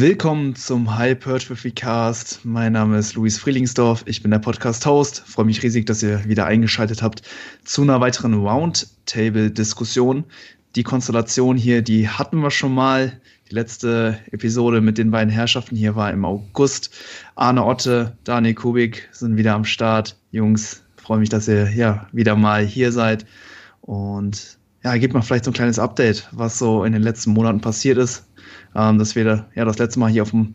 Willkommen zum Hypertrophy Cast. Mein Name ist Luis Frielingsdorf. Ich bin der Podcast-Host. Freue mich riesig, dass ihr wieder eingeschaltet habt zu einer weiteren Roundtable-Diskussion. Die Konstellation hier, die hatten wir schon mal. Die letzte Episode mit den beiden Herrschaften hier war im August. Arne Otte, Daniel Kubik sind wieder am Start. Jungs, freue mich, dass ihr ja wieder mal hier seid. Und ja, gebt mal vielleicht so ein kleines Update, was so in den letzten Monaten passiert ist ähm, dass wir ja das letzte Mal hier auf dem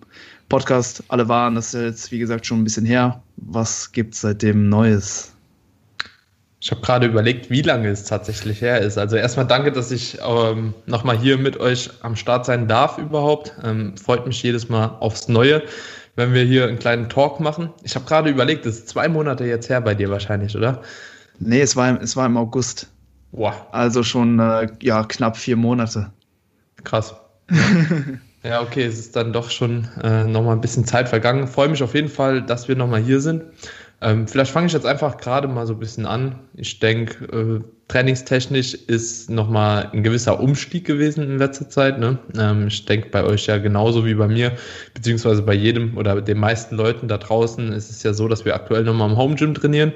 Podcast alle waren. Das ist jetzt, wie gesagt, schon ein bisschen her. Was gibt es seitdem Neues? Ich habe gerade überlegt, wie lange es tatsächlich her ist. Also erstmal danke, dass ich ähm, nochmal hier mit euch am Start sein darf überhaupt. Ähm, freut mich jedes Mal aufs Neue, wenn wir hier einen kleinen Talk machen. Ich habe gerade überlegt, das ist zwei Monate jetzt her bei dir wahrscheinlich, oder? Nee, es war, es war im August. Wow. Also schon äh, ja, knapp vier Monate. Krass. ja, okay, es ist dann doch schon äh, nochmal ein bisschen Zeit vergangen. Freue mich auf jeden Fall, dass wir nochmal hier sind. Ähm, vielleicht fange ich jetzt einfach gerade mal so ein bisschen an. Ich denke, äh, trainingstechnisch ist nochmal ein gewisser Umstieg gewesen in letzter Zeit. Ne? Ähm, ich denke, bei euch ja genauso wie bei mir, beziehungsweise bei jedem oder den meisten Leuten da draußen ist es ja so, dass wir aktuell nochmal im Home Gym trainieren,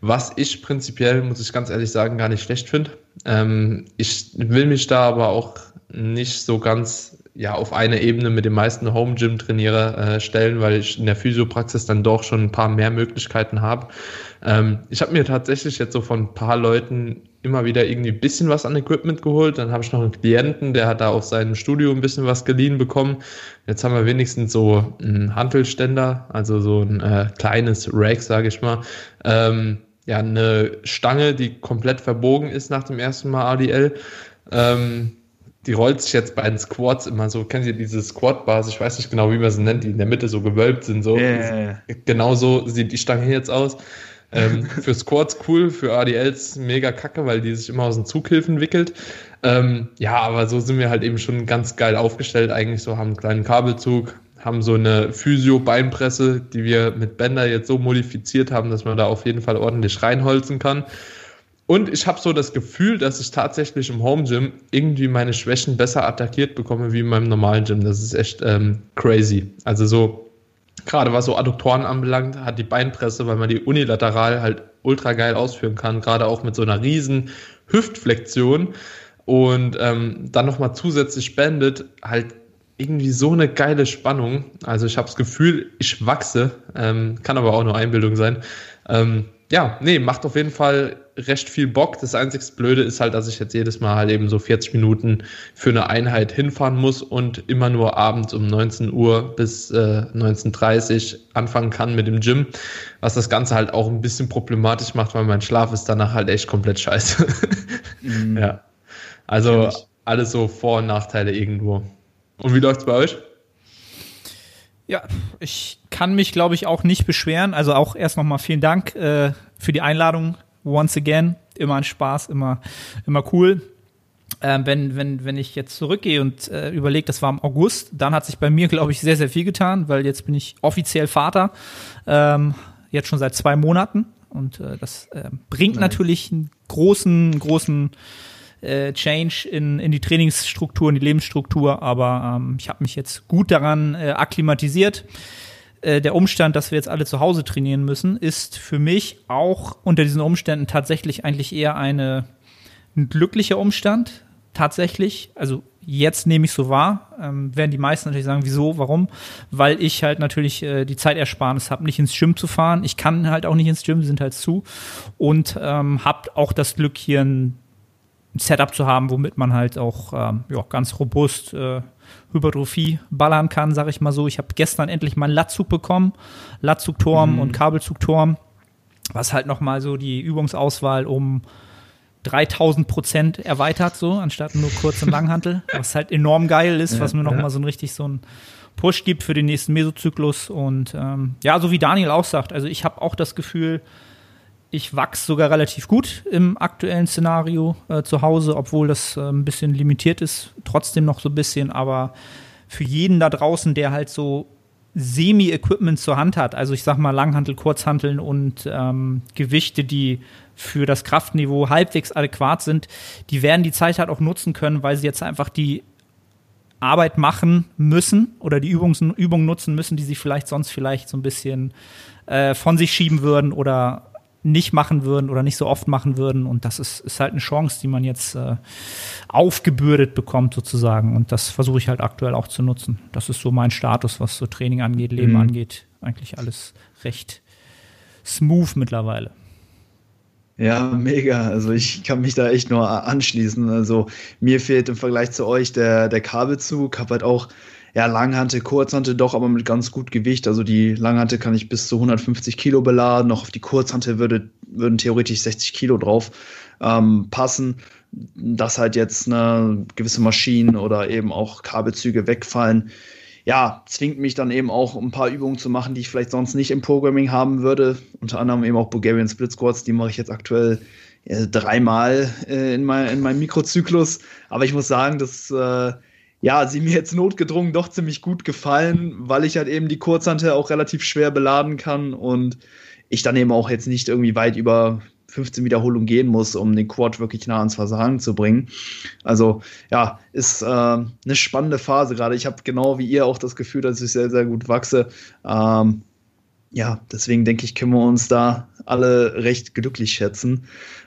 was ich prinzipiell, muss ich ganz ehrlich sagen, gar nicht schlecht finde. Ähm, ich will mich da aber auch nicht so ganz ja, auf eine Ebene mit den meisten Home Gym Trainiere äh, stellen, weil ich in der Physiopraxis dann doch schon ein paar mehr Möglichkeiten habe. Ähm, ich habe mir tatsächlich jetzt so von ein paar Leuten immer wieder irgendwie ein bisschen was an Equipment geholt. Dann habe ich noch einen Klienten, der hat da auf seinem Studio ein bisschen was geliehen bekommen. Jetzt haben wir wenigstens so einen Hantelständer, also so ein äh, kleines Rack, sage ich mal. Ähm, ja, eine Stange, die komplett verbogen ist nach dem ersten Mal ADL. Ähm, die rollt sich jetzt bei den Squats immer so, kennen Sie diese Squat-Bars, ich weiß nicht genau, wie man sie nennt, die in der Mitte so gewölbt sind. So. Yeah. Genau so sieht die Stange jetzt aus. Ähm, für Squats cool, für ADLs mega kacke, weil die sich immer aus den Zughilfen wickelt. Ähm, ja, aber so sind wir halt eben schon ganz geil aufgestellt, eigentlich so, haben einen kleinen Kabelzug, haben so eine Physio-Beinpresse, die wir mit Bänder jetzt so modifiziert haben, dass man da auf jeden Fall ordentlich reinholzen kann. Und ich habe so das Gefühl, dass ich tatsächlich im Home Gym irgendwie meine Schwächen besser attackiert bekomme wie in meinem normalen Gym. Das ist echt ähm, crazy. Also so, gerade was so Adduktoren anbelangt, hat die Beinpresse, weil man die unilateral halt ultra geil ausführen kann, gerade auch mit so einer riesen Hüftflexion und ähm, dann nochmal zusätzlich bändet, halt irgendwie so eine geile Spannung. Also ich habe das Gefühl, ich wachse, ähm, kann aber auch nur Einbildung sein. Ähm, ja, nee, macht auf jeden Fall recht viel Bock. Das einzige Blöde ist halt, dass ich jetzt jedes Mal halt eben so 40 Minuten für eine Einheit hinfahren muss und immer nur abends um 19 Uhr bis äh, 19.30 Uhr anfangen kann mit dem Gym, was das Ganze halt auch ein bisschen problematisch macht, weil mein Schlaf ist danach halt echt komplett scheiße. Mhm. Ja. Also alles so Vor- und Nachteile irgendwo. Und wie läuft's bei euch? Ja, ich kann mich, glaube ich, auch nicht beschweren. Also auch erst nochmal vielen Dank äh, für die Einladung. Once again, immer ein Spaß, immer, immer cool. Ähm, wenn, wenn, wenn ich jetzt zurückgehe und äh, überlege, das war im August, dann hat sich bei mir, glaube ich, sehr, sehr viel getan, weil jetzt bin ich offiziell Vater, ähm, jetzt schon seit zwei Monaten. Und äh, das äh, bringt Nein. natürlich einen großen, großen äh, Change in, in die Trainingsstruktur, in die Lebensstruktur, aber ähm, ich habe mich jetzt gut daran äh, akklimatisiert. Äh, der Umstand, dass wir jetzt alle zu Hause trainieren müssen, ist für mich auch unter diesen Umständen tatsächlich eigentlich eher eine, ein glücklicher Umstand. Tatsächlich, also jetzt nehme ich so wahr, ähm, werden die meisten natürlich sagen, wieso, warum? Weil ich halt natürlich äh, die Zeitersparnis habe, nicht ins Gym zu fahren. Ich kann halt auch nicht ins Gym, sind halt zu und ähm, habe auch das Glück, hier ein Setup zu haben, womit man halt auch ähm, ja, ganz robust äh, Hypertrophie ballern kann, sag ich mal so. Ich habe gestern endlich mal einen Latzug bekommen, Latzugturm mhm. und Kabelzugturm, was halt nochmal so die Übungsauswahl um 3000 Prozent erweitert, so, anstatt nur kurz und Langhantel, was halt enorm geil ist, ja, was mir nochmal ja. so ein richtig so ein Push gibt für den nächsten Mesozyklus und ähm, ja, so wie Daniel auch sagt, also ich habe auch das Gefühl, ich wachse sogar relativ gut im aktuellen Szenario äh, zu Hause, obwohl das äh, ein bisschen limitiert ist, trotzdem noch so ein bisschen, aber für jeden da draußen, der halt so Semi-Equipment zur Hand hat, also ich sag mal Langhantel, Kurzhanteln und ähm, Gewichte, die für das Kraftniveau halbwegs adäquat sind, die werden die Zeit halt auch nutzen können, weil sie jetzt einfach die Arbeit machen müssen oder die Übungs Übungen nutzen müssen, die sie vielleicht sonst vielleicht so ein bisschen äh, von sich schieben würden oder nicht machen würden oder nicht so oft machen würden. Und das ist, ist halt eine Chance, die man jetzt äh, aufgebürdet bekommt, sozusagen. Und das versuche ich halt aktuell auch zu nutzen. Das ist so mein Status, was so Training angeht, Leben mhm. angeht. Eigentlich alles recht smooth mittlerweile. Ja, mega. Also ich kann mich da echt nur anschließen. Also mir fehlt im Vergleich zu euch der, der Kabelzug. Hab halt auch ja, Langhante, Kurzhante doch, aber mit ganz gut Gewicht. Also die Langhante kann ich bis zu 150 Kilo beladen. Noch auf die Kurzhante würde, würden theoretisch 60 Kilo drauf ähm, passen. Dass halt jetzt eine gewisse Maschinen oder eben auch Kabelzüge wegfallen, ja, zwingt mich dann eben auch ein paar Übungen zu machen, die ich vielleicht sonst nicht im Programming haben würde. Unter anderem eben auch Bulgarian Split Squats, die mache ich jetzt aktuell äh, dreimal äh, in, mein, in meinem Mikrozyklus. Aber ich muss sagen, dass äh, ja, sie mir jetzt notgedrungen doch ziemlich gut gefallen, weil ich halt eben die Kurzhantel auch relativ schwer beladen kann und ich dann eben auch jetzt nicht irgendwie weit über 15 Wiederholungen gehen muss, um den Quad wirklich nah ans Versagen zu bringen. Also ja, ist äh, eine spannende Phase gerade. Ich habe genau wie ihr auch das Gefühl, dass ich sehr, sehr gut wachse. Ähm, ja, deswegen denke ich, können wir uns da alle recht glücklich schätzen.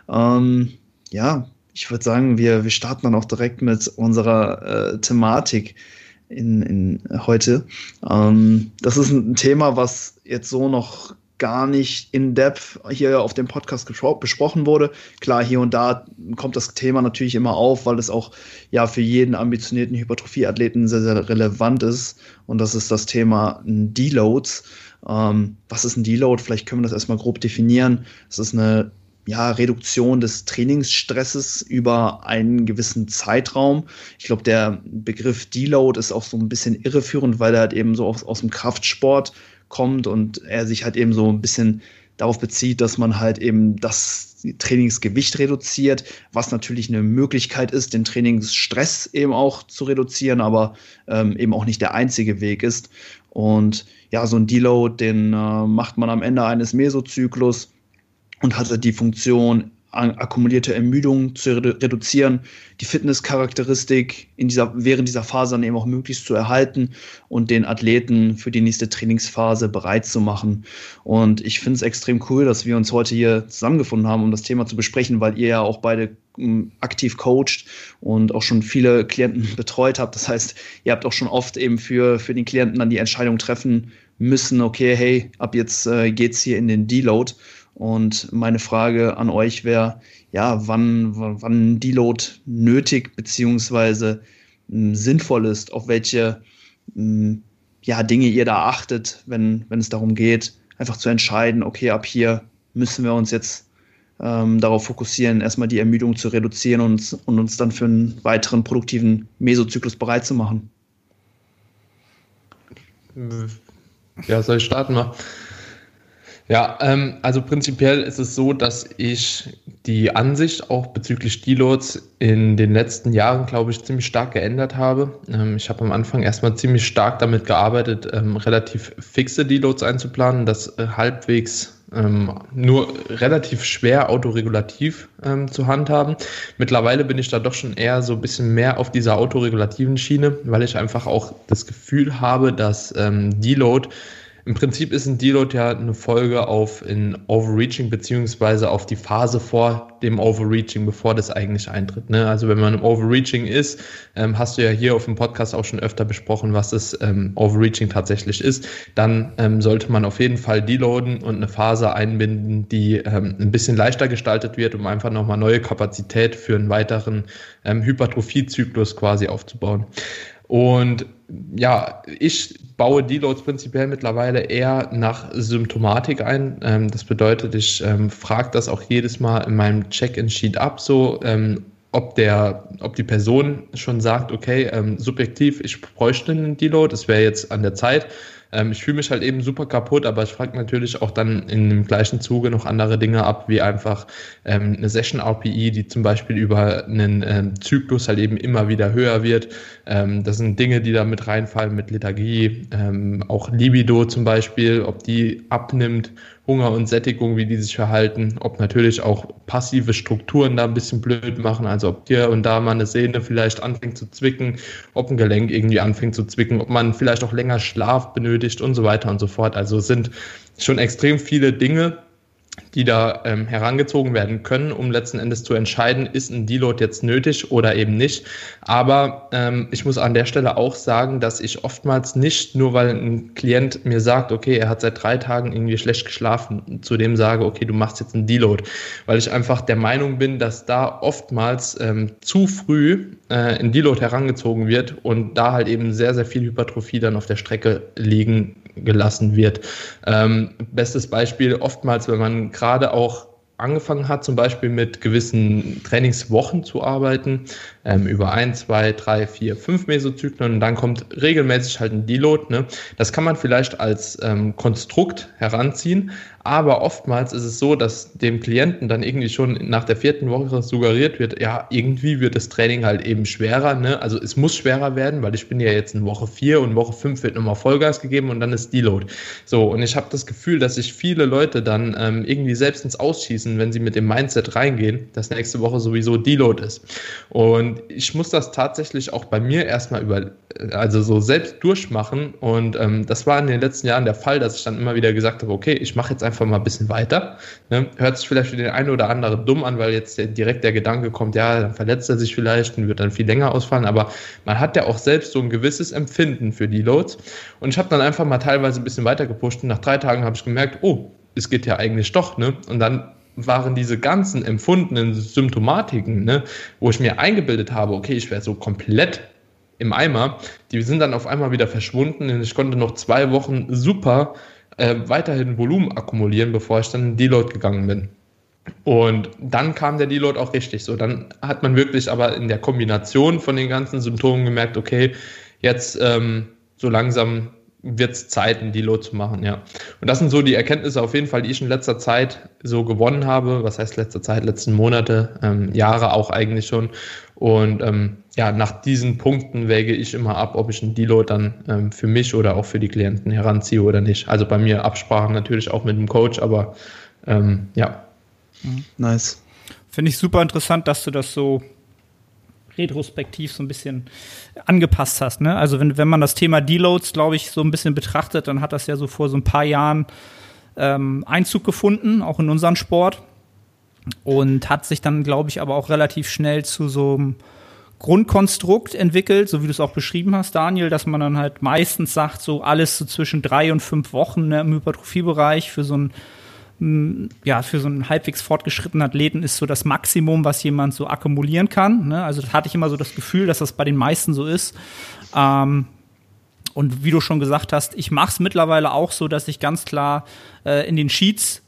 Ähm, ja, ich würde sagen, wir, wir starten dann auch direkt mit unserer äh, Thematik in, in heute. Ähm, das ist ein Thema, was jetzt so noch gar nicht in depth hier auf dem Podcast besprochen wurde. Klar, hier und da kommt das Thema natürlich immer auf, weil es auch ja für jeden ambitionierten Hypertrophie-Athleten sehr, sehr relevant ist. Und das ist das Thema Deloads. Ähm, was ist ein Deload? Vielleicht können wir das erstmal grob definieren. Es ist eine ja, Reduktion des Trainingsstresses über einen gewissen Zeitraum. Ich glaube, der Begriff Deload ist auch so ein bisschen irreführend, weil er halt eben so aus, aus dem Kraftsport kommt und er sich halt eben so ein bisschen darauf bezieht, dass man halt eben das Trainingsgewicht reduziert, was natürlich eine Möglichkeit ist, den Trainingsstress eben auch zu reduzieren, aber ähm, eben auch nicht der einzige Weg ist. Und ja, so ein Deload, den äh, macht man am Ende eines Mesozyklus und hatte die Funktion, akkumulierte Ermüdung zu reduzieren, die Fitnesscharakteristik in dieser, während dieser Phase dann eben auch möglichst zu erhalten und den Athleten für die nächste Trainingsphase bereit zu machen. Und ich finde es extrem cool, dass wir uns heute hier zusammengefunden haben, um das Thema zu besprechen, weil ihr ja auch beide hm, aktiv coacht und auch schon viele Klienten betreut habt. Das heißt, ihr habt auch schon oft eben für, für den Klienten dann die Entscheidung treffen müssen, okay, hey, ab jetzt äh, geht's hier in den Deload. Und meine Frage an euch wäre, ja, wann, wann Deload nötig beziehungsweise hm, sinnvoll ist, auf welche hm, ja, Dinge ihr da achtet, wenn, wenn es darum geht, einfach zu entscheiden, okay, ab hier müssen wir uns jetzt ähm, darauf fokussieren, erstmal die Ermüdung zu reduzieren und, und uns dann für einen weiteren produktiven Mesozyklus bereit zu machen. Ja, soll ich starten mal? Ja, ähm, also prinzipiell ist es so, dass ich die Ansicht auch bezüglich Deloads in den letzten Jahren, glaube ich, ziemlich stark geändert habe. Ähm, ich habe am Anfang erstmal ziemlich stark damit gearbeitet, ähm, relativ fixe Deloads einzuplanen, das äh, halbwegs ähm, nur relativ schwer autoregulativ ähm, zu handhaben. Mittlerweile bin ich da doch schon eher so ein bisschen mehr auf dieser autoregulativen Schiene, weil ich einfach auch das Gefühl habe, dass ähm, Deload im Prinzip ist ein Deload ja eine Folge auf ein Overreaching beziehungsweise auf die Phase vor dem Overreaching, bevor das eigentlich eintritt. Ne? Also wenn man im Overreaching ist, ähm, hast du ja hier auf dem Podcast auch schon öfter besprochen, was das ähm, Overreaching tatsächlich ist. Dann ähm, sollte man auf jeden Fall deloaden und eine Phase einbinden, die ähm, ein bisschen leichter gestaltet wird, um einfach nochmal neue Kapazität für einen weiteren ähm, Hypertrophiezyklus quasi aufzubauen. Und ja, ich baue Deloads prinzipiell mittlerweile eher nach Symptomatik ein. Ähm, das bedeutet, ich ähm, frage das auch jedes Mal in meinem Check-in-Sheet ab, so ähm, ob der, ob die Person schon sagt, okay, ähm, subjektiv, ich bräuchte einen Deload, es wäre jetzt an der Zeit. Ähm, ich fühle mich halt eben super kaputt, aber ich frage natürlich auch dann in dem gleichen Zuge noch andere Dinge ab, wie einfach ähm, eine Session RPI, die zum Beispiel über einen ähm, Zyklus halt eben immer wieder höher wird. Ähm, das sind Dinge, die da mit reinfallen, mit Lethargie, ähm, auch Libido zum Beispiel, ob die abnimmt Hunger und Sättigung, wie die sich verhalten, ob natürlich auch passive Strukturen da ein bisschen blöd machen, also ob hier und da mal eine Sehne vielleicht anfängt zu zwicken, ob ein Gelenk irgendwie anfängt zu zwicken, ob man vielleicht auch länger Schlaf benötigt und so weiter und so fort. Also es sind schon extrem viele Dinge, die da ähm, herangezogen werden können, um letzten Endes zu entscheiden, ist ein Deload jetzt nötig oder eben nicht. Aber ähm, ich muss an der Stelle auch sagen, dass ich oftmals nicht, nur weil ein Klient mir sagt, okay, er hat seit drei Tagen irgendwie schlecht geschlafen, zu dem sage, okay, du machst jetzt einen Deload, weil ich einfach der Meinung bin, dass da oftmals ähm, zu früh äh, ein Deload herangezogen wird und da halt eben sehr, sehr viel Hypertrophie dann auf der Strecke liegen gelassen wird. Ähm, bestes Beispiel, oftmals, wenn man gerade auch angefangen hat, zum Beispiel mit gewissen Trainingswochen zu arbeiten, ähm, über ein, zwei, drei, vier, fünf Mesozyklen und dann kommt regelmäßig halt ein Deload. Ne? Das kann man vielleicht als ähm, Konstrukt heranziehen, aber oftmals ist es so, dass dem Klienten dann irgendwie schon nach der vierten Woche suggeriert wird, ja, irgendwie wird das Training halt eben schwerer. Ne? Also es muss schwerer werden, weil ich bin ja jetzt in Woche vier und Woche fünf wird nochmal Vollgas gegeben und dann ist Deload. So, und ich habe das Gefühl, dass sich viele Leute dann ähm, irgendwie selbst ins Ausschießen, wenn sie mit dem Mindset reingehen, dass nächste Woche sowieso Deload ist. Und ich muss das tatsächlich auch bei mir erstmal über, also so selbst durchmachen. Und ähm, das war in den letzten Jahren der Fall, dass ich dann immer wieder gesagt habe, okay, ich mache jetzt einfach einfach mal ein bisschen weiter. Ne? Hört sich vielleicht für den einen oder anderen dumm an, weil jetzt direkt der Gedanke kommt, ja, dann verletzt er sich vielleicht und wird dann viel länger ausfallen. Aber man hat ja auch selbst so ein gewisses Empfinden für die Loads. Und ich habe dann einfach mal teilweise ein bisschen weiter gepusht und nach drei Tagen habe ich gemerkt, oh, es geht ja eigentlich doch. Ne? Und dann waren diese ganzen empfundenen Symptomatiken, ne, wo ich mir eingebildet habe, okay, ich wäre so komplett im Eimer, die sind dann auf einmal wieder verschwunden und ich konnte noch zwei Wochen super äh, weiterhin Volumen akkumulieren, bevor ich dann in Deload gegangen bin. Und dann kam der Deload auch richtig. So, dann hat man wirklich aber in der Kombination von den ganzen Symptomen gemerkt, okay, jetzt ähm, so langsam wird es Zeit, einen Deload zu machen, ja. Und das sind so die Erkenntnisse auf jeden Fall, die ich in letzter Zeit so gewonnen habe. Was heißt letzter Zeit, letzten Monate, ähm, Jahre auch eigentlich schon. Und ähm, ja, nach diesen Punkten wäge ich immer ab, ob ich einen Deload dann ähm, für mich oder auch für die Klienten heranziehe oder nicht. Also bei mir Absprachen natürlich auch mit dem Coach, aber ähm, ja. Mhm. Nice. Finde ich super interessant, dass du das so retrospektiv so ein bisschen angepasst hast. Ne? Also wenn, wenn man das Thema Deloads, glaube ich, so ein bisschen betrachtet, dann hat das ja so vor so ein paar Jahren ähm, Einzug gefunden, auch in unseren Sport. Und hat sich dann, glaube ich, aber auch relativ schnell zu so einem Grundkonstrukt entwickelt, so wie du es auch beschrieben hast, Daniel, dass man dann halt meistens sagt, so alles so zwischen drei und fünf Wochen ne, im Hypertrophiebereich für so ein mm, ja, für so einen halbwegs fortgeschrittenen Athleten ist so das Maximum, was jemand so akkumulieren kann. Ne? Also das hatte ich immer so das Gefühl, dass das bei den meisten so ist. Ähm, und wie du schon gesagt hast, ich mache es mittlerweile auch so, dass ich ganz klar äh, in den Sheets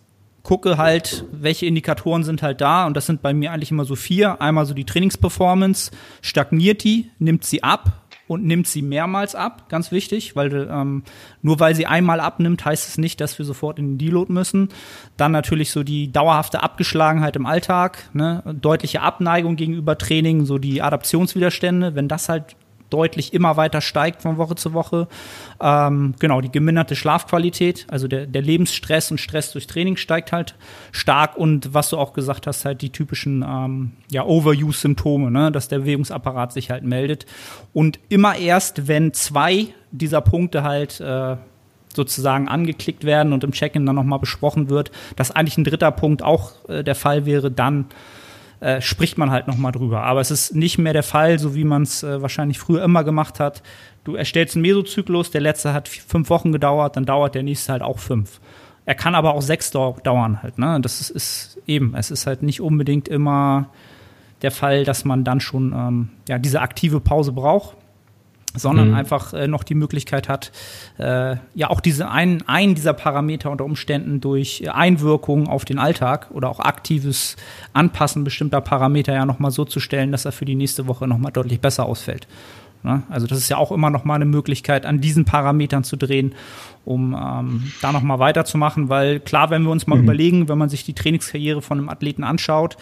gucke halt, welche Indikatoren sind halt da und das sind bei mir eigentlich immer so vier. Einmal so die Trainingsperformance, stagniert die, nimmt sie ab und nimmt sie mehrmals ab, ganz wichtig, weil ähm, nur weil sie einmal abnimmt, heißt es nicht, dass wir sofort in den Deload müssen. Dann natürlich so die dauerhafte Abgeschlagenheit im Alltag, ne? deutliche Abneigung gegenüber Training, so die Adaptionswiderstände, wenn das halt deutlich immer weiter steigt von Woche zu Woche. Ähm, genau, die geminderte Schlafqualität, also der, der Lebensstress und Stress durch Training steigt halt stark und was du auch gesagt hast, halt die typischen ähm, ja, Overuse-Symptome, ne? dass der Bewegungsapparat sich halt meldet. Und immer erst, wenn zwei dieser Punkte halt äh, sozusagen angeklickt werden und im Check-in dann nochmal besprochen wird, dass eigentlich ein dritter Punkt auch äh, der Fall wäre, dann äh, spricht man halt nochmal drüber. Aber es ist nicht mehr der Fall, so wie man es äh, wahrscheinlich früher immer gemacht hat. Du erstellst einen Mesozyklus, der letzte hat fünf Wochen gedauert, dann dauert der nächste halt auch fünf. Er kann aber auch sechs dauern halt. Ne? Das ist, ist eben, es ist halt nicht unbedingt immer der Fall, dass man dann schon ähm, ja, diese aktive Pause braucht sondern mhm. einfach äh, noch die Möglichkeit hat, äh, ja auch diese einen, einen dieser Parameter unter Umständen durch Einwirkung auf den Alltag oder auch aktives Anpassen bestimmter Parameter ja nochmal so zu stellen, dass er für die nächste Woche nochmal deutlich besser ausfällt. Ne? Also das ist ja auch immer nochmal eine Möglichkeit, an diesen Parametern zu drehen, um ähm, da nochmal weiterzumachen, weil klar, wenn wir uns mal mhm. überlegen, wenn man sich die Trainingskarriere von einem Athleten anschaut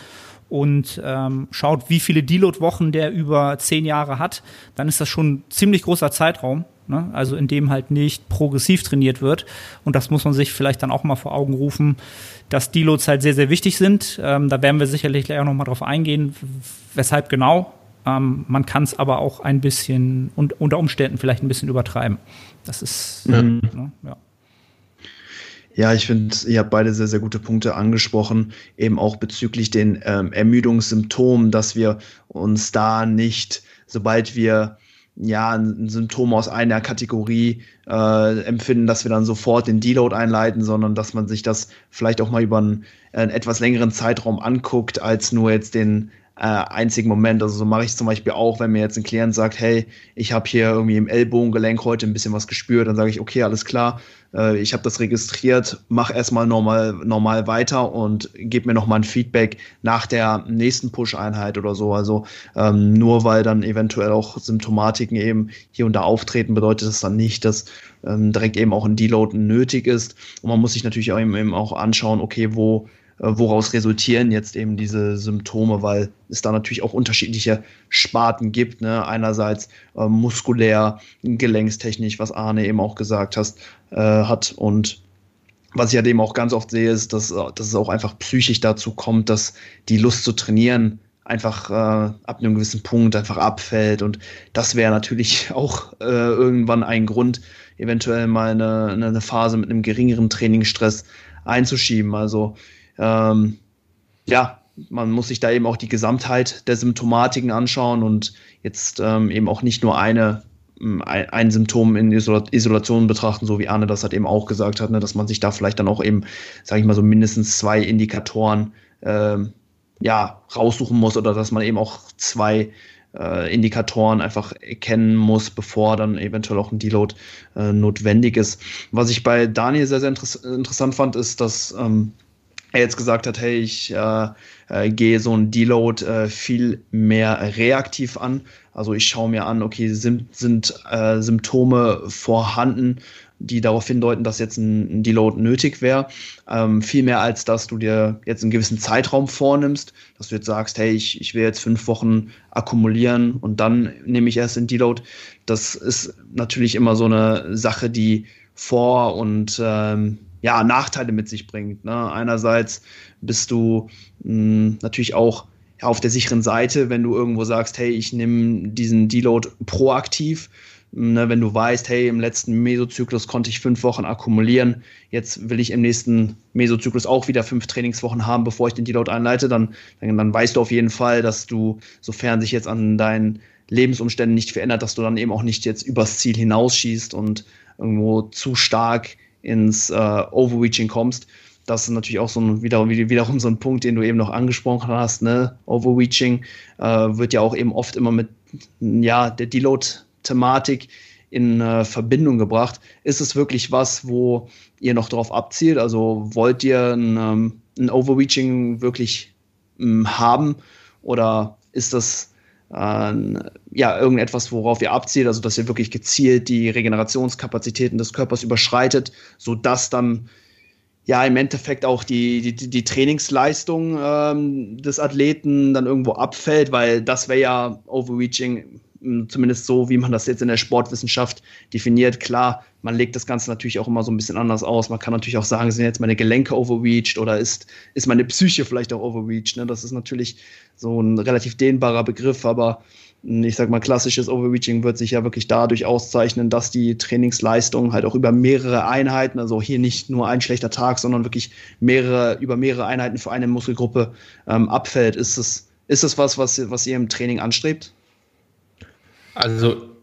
und ähm, schaut, wie viele Deload-Wochen der über zehn Jahre hat, dann ist das schon ein ziemlich großer Zeitraum. Ne? Also in dem halt nicht progressiv trainiert wird. Und das muss man sich vielleicht dann auch mal vor Augen rufen, dass Deloads halt sehr, sehr wichtig sind. Ähm, da werden wir sicherlich gleich auch noch mal drauf eingehen, weshalb genau. Ähm, man kann es aber auch ein bisschen und unter Umständen vielleicht ein bisschen übertreiben. Das ist mhm. ne, ja. Ja, ich finde, ihr habt beide sehr, sehr gute Punkte angesprochen, eben auch bezüglich den ähm, Ermüdungssymptomen, dass wir uns da nicht, sobald wir ja, ein Symptom aus einer Kategorie äh, empfinden, dass wir dann sofort den Deload einleiten, sondern dass man sich das vielleicht auch mal über einen, einen etwas längeren Zeitraum anguckt, als nur jetzt den äh, einzigen Moment. Also so mache ich es zum Beispiel auch, wenn mir jetzt ein Klient sagt, hey, ich habe hier irgendwie im Ellbogengelenk heute ein bisschen was gespürt, dann sage ich, okay, alles klar, äh, ich habe das registriert, mach erstmal normal, normal weiter und gib mir nochmal ein Feedback nach der nächsten Push-Einheit oder so. Also ähm, nur weil dann eventuell auch Symptomatiken eben hier und da auftreten, bedeutet das dann nicht, dass ähm, direkt eben auch ein Deload nötig ist. Und man muss sich natürlich auch eben, auch anschauen, okay, wo woraus resultieren jetzt eben diese Symptome, weil es da natürlich auch unterschiedliche Sparten gibt. Ne? Einerseits äh, muskulär, gelenkstechnisch, was Arne eben auch gesagt hast, äh, hat und was ich ja halt eben auch ganz oft sehe, ist, dass, dass es auch einfach psychisch dazu kommt, dass die Lust zu trainieren einfach äh, ab einem gewissen Punkt einfach abfällt. Und das wäre natürlich auch äh, irgendwann ein Grund, eventuell mal eine, eine Phase mit einem geringeren Trainingsstress einzuschieben. Also ähm, ja, man muss sich da eben auch die Gesamtheit der Symptomatiken anschauen und jetzt ähm, eben auch nicht nur eine ein, ein Symptom in Isolation betrachten, so wie Arne das hat eben auch gesagt hat, ne, dass man sich da vielleicht dann auch eben, sage ich mal, so mindestens zwei Indikatoren ähm, ja, raussuchen muss oder dass man eben auch zwei äh, Indikatoren einfach erkennen muss, bevor dann eventuell auch ein Deload äh, notwendig ist. Was ich bei Daniel sehr, sehr interess interessant fand, ist, dass ähm, er jetzt gesagt hat, hey, ich äh, äh, gehe so ein Deload äh, viel mehr reaktiv an. Also ich schaue mir an, okay, sind, sind äh, Symptome vorhanden, die darauf hindeuten, dass jetzt ein, ein Deload nötig wäre. Ähm, viel mehr als dass du dir jetzt einen gewissen Zeitraum vornimmst, dass du jetzt sagst, hey, ich, ich will jetzt fünf Wochen akkumulieren und dann nehme ich erst den Deload. Das ist natürlich immer so eine Sache, die vor und ähm, ja, Nachteile mit sich bringt. Ne? Einerseits bist du mh, hm, natürlich auch ja, auf der sicheren Seite, wenn du irgendwo sagst, hey, ich nehme diesen Deload proaktiv. Ne, wenn du weißt, hey, im letzten Mesozyklus konnte ich fünf Wochen akkumulieren, jetzt will ich im nächsten Mesozyklus auch wieder fünf Trainingswochen haben, bevor ich den Deload einleite, dann, dann, dann weißt du auf jeden Fall, dass du, sofern sich jetzt an deinen Lebensumständen nicht verändert, dass du dann eben auch nicht jetzt übers Ziel hinausschießt und irgendwo zu stark ins äh, Overreaching kommst. Das ist natürlich auch so ein, wiederum, wiederum so ein Punkt, den du eben noch angesprochen hast. Ne? Overreaching äh, wird ja auch eben oft immer mit ja, der Deload-Thematik in äh, Verbindung gebracht. Ist es wirklich was, wo ihr noch drauf abzielt? Also wollt ihr ein, ähm, ein Overreaching wirklich ähm, haben oder ist das ja, irgendetwas, worauf ihr abzielt, also dass ihr wirklich gezielt die Regenerationskapazitäten des Körpers überschreitet, sodass dann ja im Endeffekt auch die, die, die Trainingsleistung ähm, des Athleten dann irgendwo abfällt, weil das wäre ja Overreaching zumindest so, wie man das jetzt in der Sportwissenschaft definiert. Klar, man legt das Ganze natürlich auch immer so ein bisschen anders aus. Man kann natürlich auch sagen, sind jetzt meine Gelenke overreached oder ist, ist meine Psyche vielleicht auch overreached. Ne? Das ist natürlich so ein relativ dehnbarer Begriff, aber ich sag mal, klassisches Overreaching wird sich ja wirklich dadurch auszeichnen, dass die Trainingsleistung halt auch über mehrere Einheiten, also hier nicht nur ein schlechter Tag, sondern wirklich mehrere, über mehrere Einheiten für eine Muskelgruppe ähm, abfällt. Ist es, ist es was, was, was ihr im Training anstrebt? Also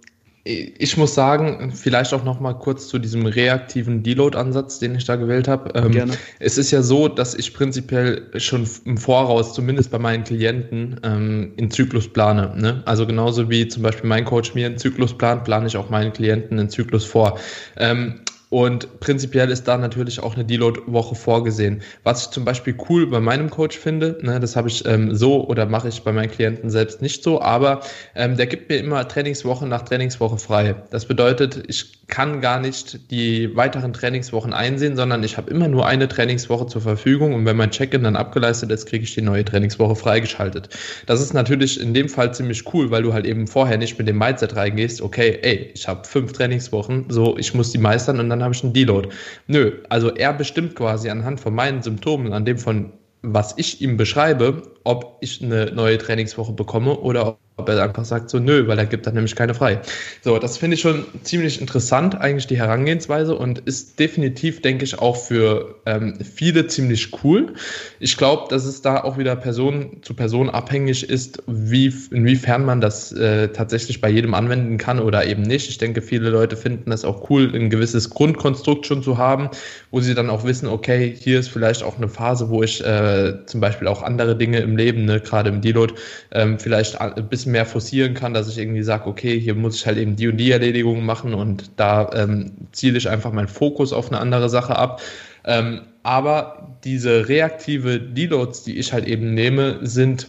ich muss sagen, vielleicht auch noch mal kurz zu diesem reaktiven Deload-Ansatz, den ich da gewählt habe. Ähm, Gerne. Es ist ja so, dass ich prinzipiell schon im Voraus, zumindest bei meinen Klienten, ähm, in Zyklus plane. Ne? Also genauso wie zum Beispiel mein Coach mir einen Zyklus plant, plane ich auch meinen Klienten einen Zyklus vor. Ähm, und prinzipiell ist da natürlich auch eine Deload-Woche vorgesehen. Was ich zum Beispiel cool bei meinem Coach finde, ne, das habe ich ähm, so oder mache ich bei meinen Klienten selbst nicht so, aber ähm, der gibt mir immer Trainingswoche nach Trainingswoche frei. Das bedeutet, ich kann gar nicht die weiteren Trainingswochen einsehen, sondern ich habe immer nur eine Trainingswoche zur Verfügung und wenn mein Check-in dann abgeleistet ist, kriege ich die neue Trainingswoche freigeschaltet. Das ist natürlich in dem Fall ziemlich cool, weil du halt eben vorher nicht mit dem Mindset reingehst, okay, ey, ich habe fünf Trainingswochen, so ich muss die meistern und dann dann habe ich einen Deload. Nö, also er bestimmt quasi anhand von meinen Symptomen, an dem von was ich ihm beschreibe, ob ich eine neue Trainingswoche bekomme oder ob er einfach sagt, so nö, weil er gibt dann nämlich keine frei. So, das finde ich schon ziemlich interessant, eigentlich die Herangehensweise und ist definitiv, denke ich, auch für ähm, viele ziemlich cool. Ich glaube, dass es da auch wieder Person zu Person abhängig ist, wie, inwiefern man das äh, tatsächlich bei jedem anwenden kann oder eben nicht. Ich denke, viele Leute finden das auch cool, ein gewisses Grundkonstrukt schon zu haben, wo sie dann auch wissen, okay, hier ist vielleicht auch eine Phase, wo ich äh, zum Beispiel auch andere Dinge im Leben, ne, gerade im Deload, ähm, vielleicht ein bisschen bisschen mehr forcieren kann, dass ich irgendwie sage, okay, hier muss ich halt eben die und die Erledigungen machen und da ähm, ziele ich einfach meinen Fokus auf eine andere Sache ab. Ähm, aber diese reaktive Deloads, die ich halt eben nehme, sind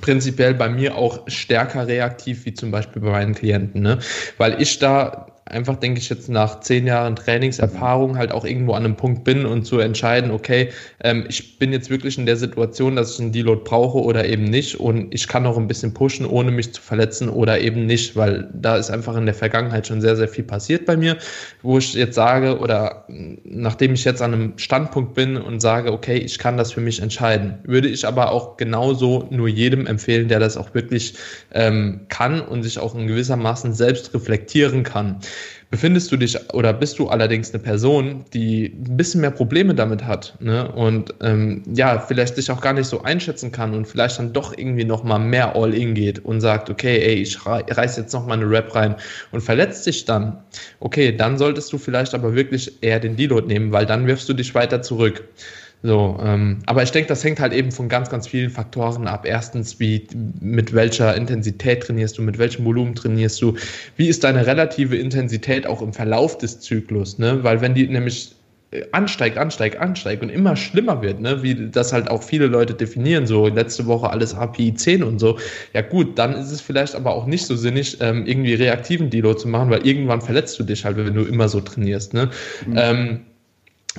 prinzipiell bei mir auch stärker reaktiv wie zum Beispiel bei meinen Klienten, ne? weil ich da einfach, denke ich, jetzt nach zehn Jahren Trainingserfahrung halt auch irgendwo an einem Punkt bin und zu entscheiden, okay, ähm, ich bin jetzt wirklich in der Situation, dass ich einen Deload brauche oder eben nicht und ich kann auch ein bisschen pushen, ohne mich zu verletzen oder eben nicht, weil da ist einfach in der Vergangenheit schon sehr, sehr viel passiert bei mir, wo ich jetzt sage oder nachdem ich jetzt an einem Standpunkt bin und sage, okay, ich kann das für mich entscheiden, würde ich aber auch genauso nur jedem empfehlen, der das auch wirklich ähm, kann und sich auch in gewissermaßen selbst reflektieren kann. Befindest du dich oder bist du allerdings eine Person, die ein bisschen mehr Probleme damit hat ne? und ähm, ja, vielleicht sich auch gar nicht so einschätzen kann und vielleicht dann doch irgendwie nochmal mehr All-In geht und sagt, okay, ey, ich reiß jetzt nochmal eine Rap rein und verletzt dich dann, okay, dann solltest du vielleicht aber wirklich eher den Deload nehmen, weil dann wirfst du dich weiter zurück. So, ähm, aber ich denke, das hängt halt eben von ganz, ganz vielen Faktoren ab. Erstens, wie, mit welcher Intensität trainierst du, mit welchem Volumen trainierst du, wie ist deine relative Intensität auch im Verlauf des Zyklus, ne? Weil wenn die nämlich äh, ansteigt, ansteigt, ansteigt und immer schlimmer wird, ne? wie das halt auch viele Leute definieren, so letzte Woche alles API 10 und so, ja gut, dann ist es vielleicht aber auch nicht so sinnig, ähm, irgendwie reaktiven Deload zu machen, weil irgendwann verletzt du dich halt, wenn du immer so trainierst. Ne? Mhm. Ähm,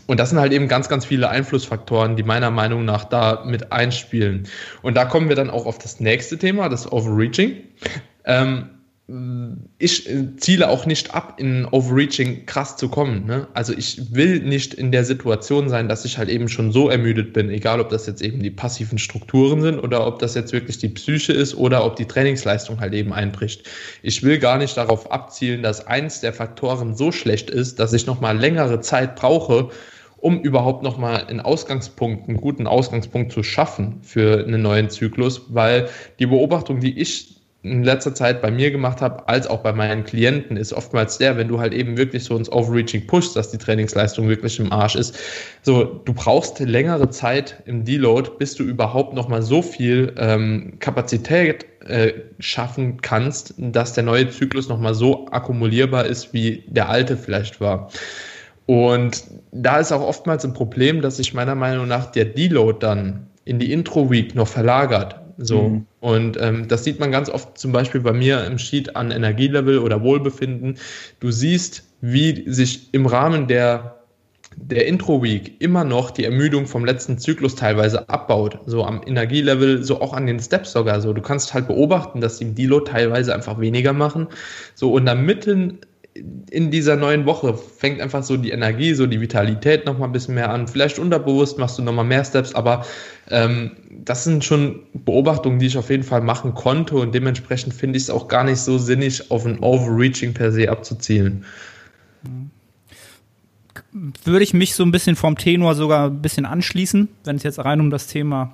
und das sind halt eben ganz, ganz viele Einflussfaktoren, die meiner Meinung nach da mit einspielen. Und da kommen wir dann auch auf das nächste Thema, das Overreaching. Ähm, ich ziele auch nicht ab, in Overreaching krass zu kommen. Ne? Also ich will nicht in der Situation sein, dass ich halt eben schon so ermüdet bin, egal ob das jetzt eben die passiven Strukturen sind oder ob das jetzt wirklich die Psyche ist oder ob die Trainingsleistung halt eben einbricht. Ich will gar nicht darauf abzielen, dass eins der Faktoren so schlecht ist, dass ich nochmal längere Zeit brauche, um überhaupt nochmal einen Ausgangspunkt, einen guten Ausgangspunkt zu schaffen für einen neuen Zyklus, weil die Beobachtung, die ich in letzter Zeit bei mir gemacht habe, als auch bei meinen Klienten, ist oftmals der, wenn du halt eben wirklich so ins Overreaching pushst, dass die Trainingsleistung wirklich im Arsch ist. So, du brauchst längere Zeit im Deload, bis du überhaupt nochmal so viel ähm, Kapazität äh, schaffen kannst, dass der neue Zyklus nochmal so akkumulierbar ist, wie der alte vielleicht war. Und da ist auch oftmals ein Problem, dass sich meiner Meinung nach der Deload dann in die Intro-Week noch verlagert. So. Mhm. Und ähm, das sieht man ganz oft zum Beispiel bei mir im Sheet an Energielevel oder Wohlbefinden. Du siehst, wie sich im Rahmen der der Intro-Week immer noch die Ermüdung vom letzten Zyklus teilweise abbaut. So am Energielevel, so auch an den Steps sogar so. Du kannst halt beobachten, dass die im Deload teilweise einfach weniger machen. So und dann mitten in dieser neuen Woche fängt einfach so die Energie, so die Vitalität noch mal ein bisschen mehr an. Vielleicht unterbewusst machst du noch mal mehr Steps, aber ähm, das sind schon Beobachtungen, die ich auf jeden Fall machen konnte und dementsprechend finde ich es auch gar nicht so sinnig, auf ein Overreaching per se abzuzielen. Würde ich mich so ein bisschen vom Tenor sogar ein bisschen anschließen, wenn es jetzt rein um das Thema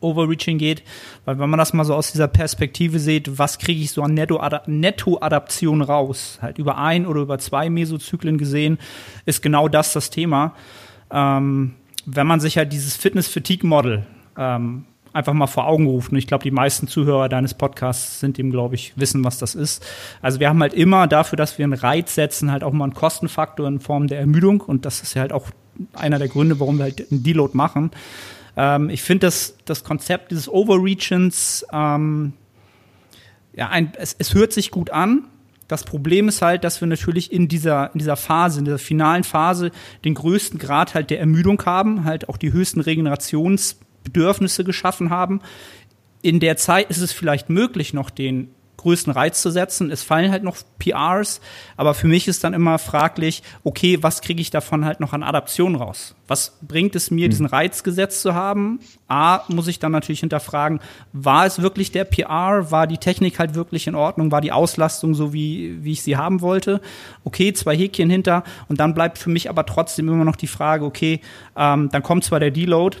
Overreaching geht, weil wenn man das mal so aus dieser Perspektive sieht, was kriege ich so an Netto-Adaption raus, halt über ein oder über zwei Mesozyklen gesehen, ist genau das das Thema. Ähm, wenn man sich halt dieses Fitness-Fatigue-Model ähm, einfach mal vor Augen gerufen. Ich glaube, die meisten Zuhörer deines Podcasts sind ihm, glaube ich, wissen, was das ist. Also wir haben halt immer dafür, dass wir einen Reiz setzen, halt auch mal einen Kostenfaktor in Form der Ermüdung. Und das ist ja halt auch einer der Gründe, warum wir halt einen Deload machen. Ähm, ich finde das, das Konzept dieses Overreachens, ähm, ja, ein, es, es hört sich gut an, das Problem ist halt, dass wir natürlich in dieser, in dieser Phase, in dieser finalen Phase den größten Grad halt der Ermüdung haben, halt auch die höchsten Regenerationsbedürfnisse geschaffen haben. In der Zeit ist es vielleicht möglich, noch den größten Reiz zu setzen. Es fallen halt noch PRs, aber für mich ist dann immer fraglich, okay, was kriege ich davon halt noch an Adaption raus? Was bringt es mir, mhm. diesen Reiz gesetzt zu haben? A, muss ich dann natürlich hinterfragen, war es wirklich der PR? War die Technik halt wirklich in Ordnung? War die Auslastung so, wie, wie ich sie haben wollte? Okay, zwei Häkchen hinter und dann bleibt für mich aber trotzdem immer noch die Frage, okay, ähm, dann kommt zwar der Deload,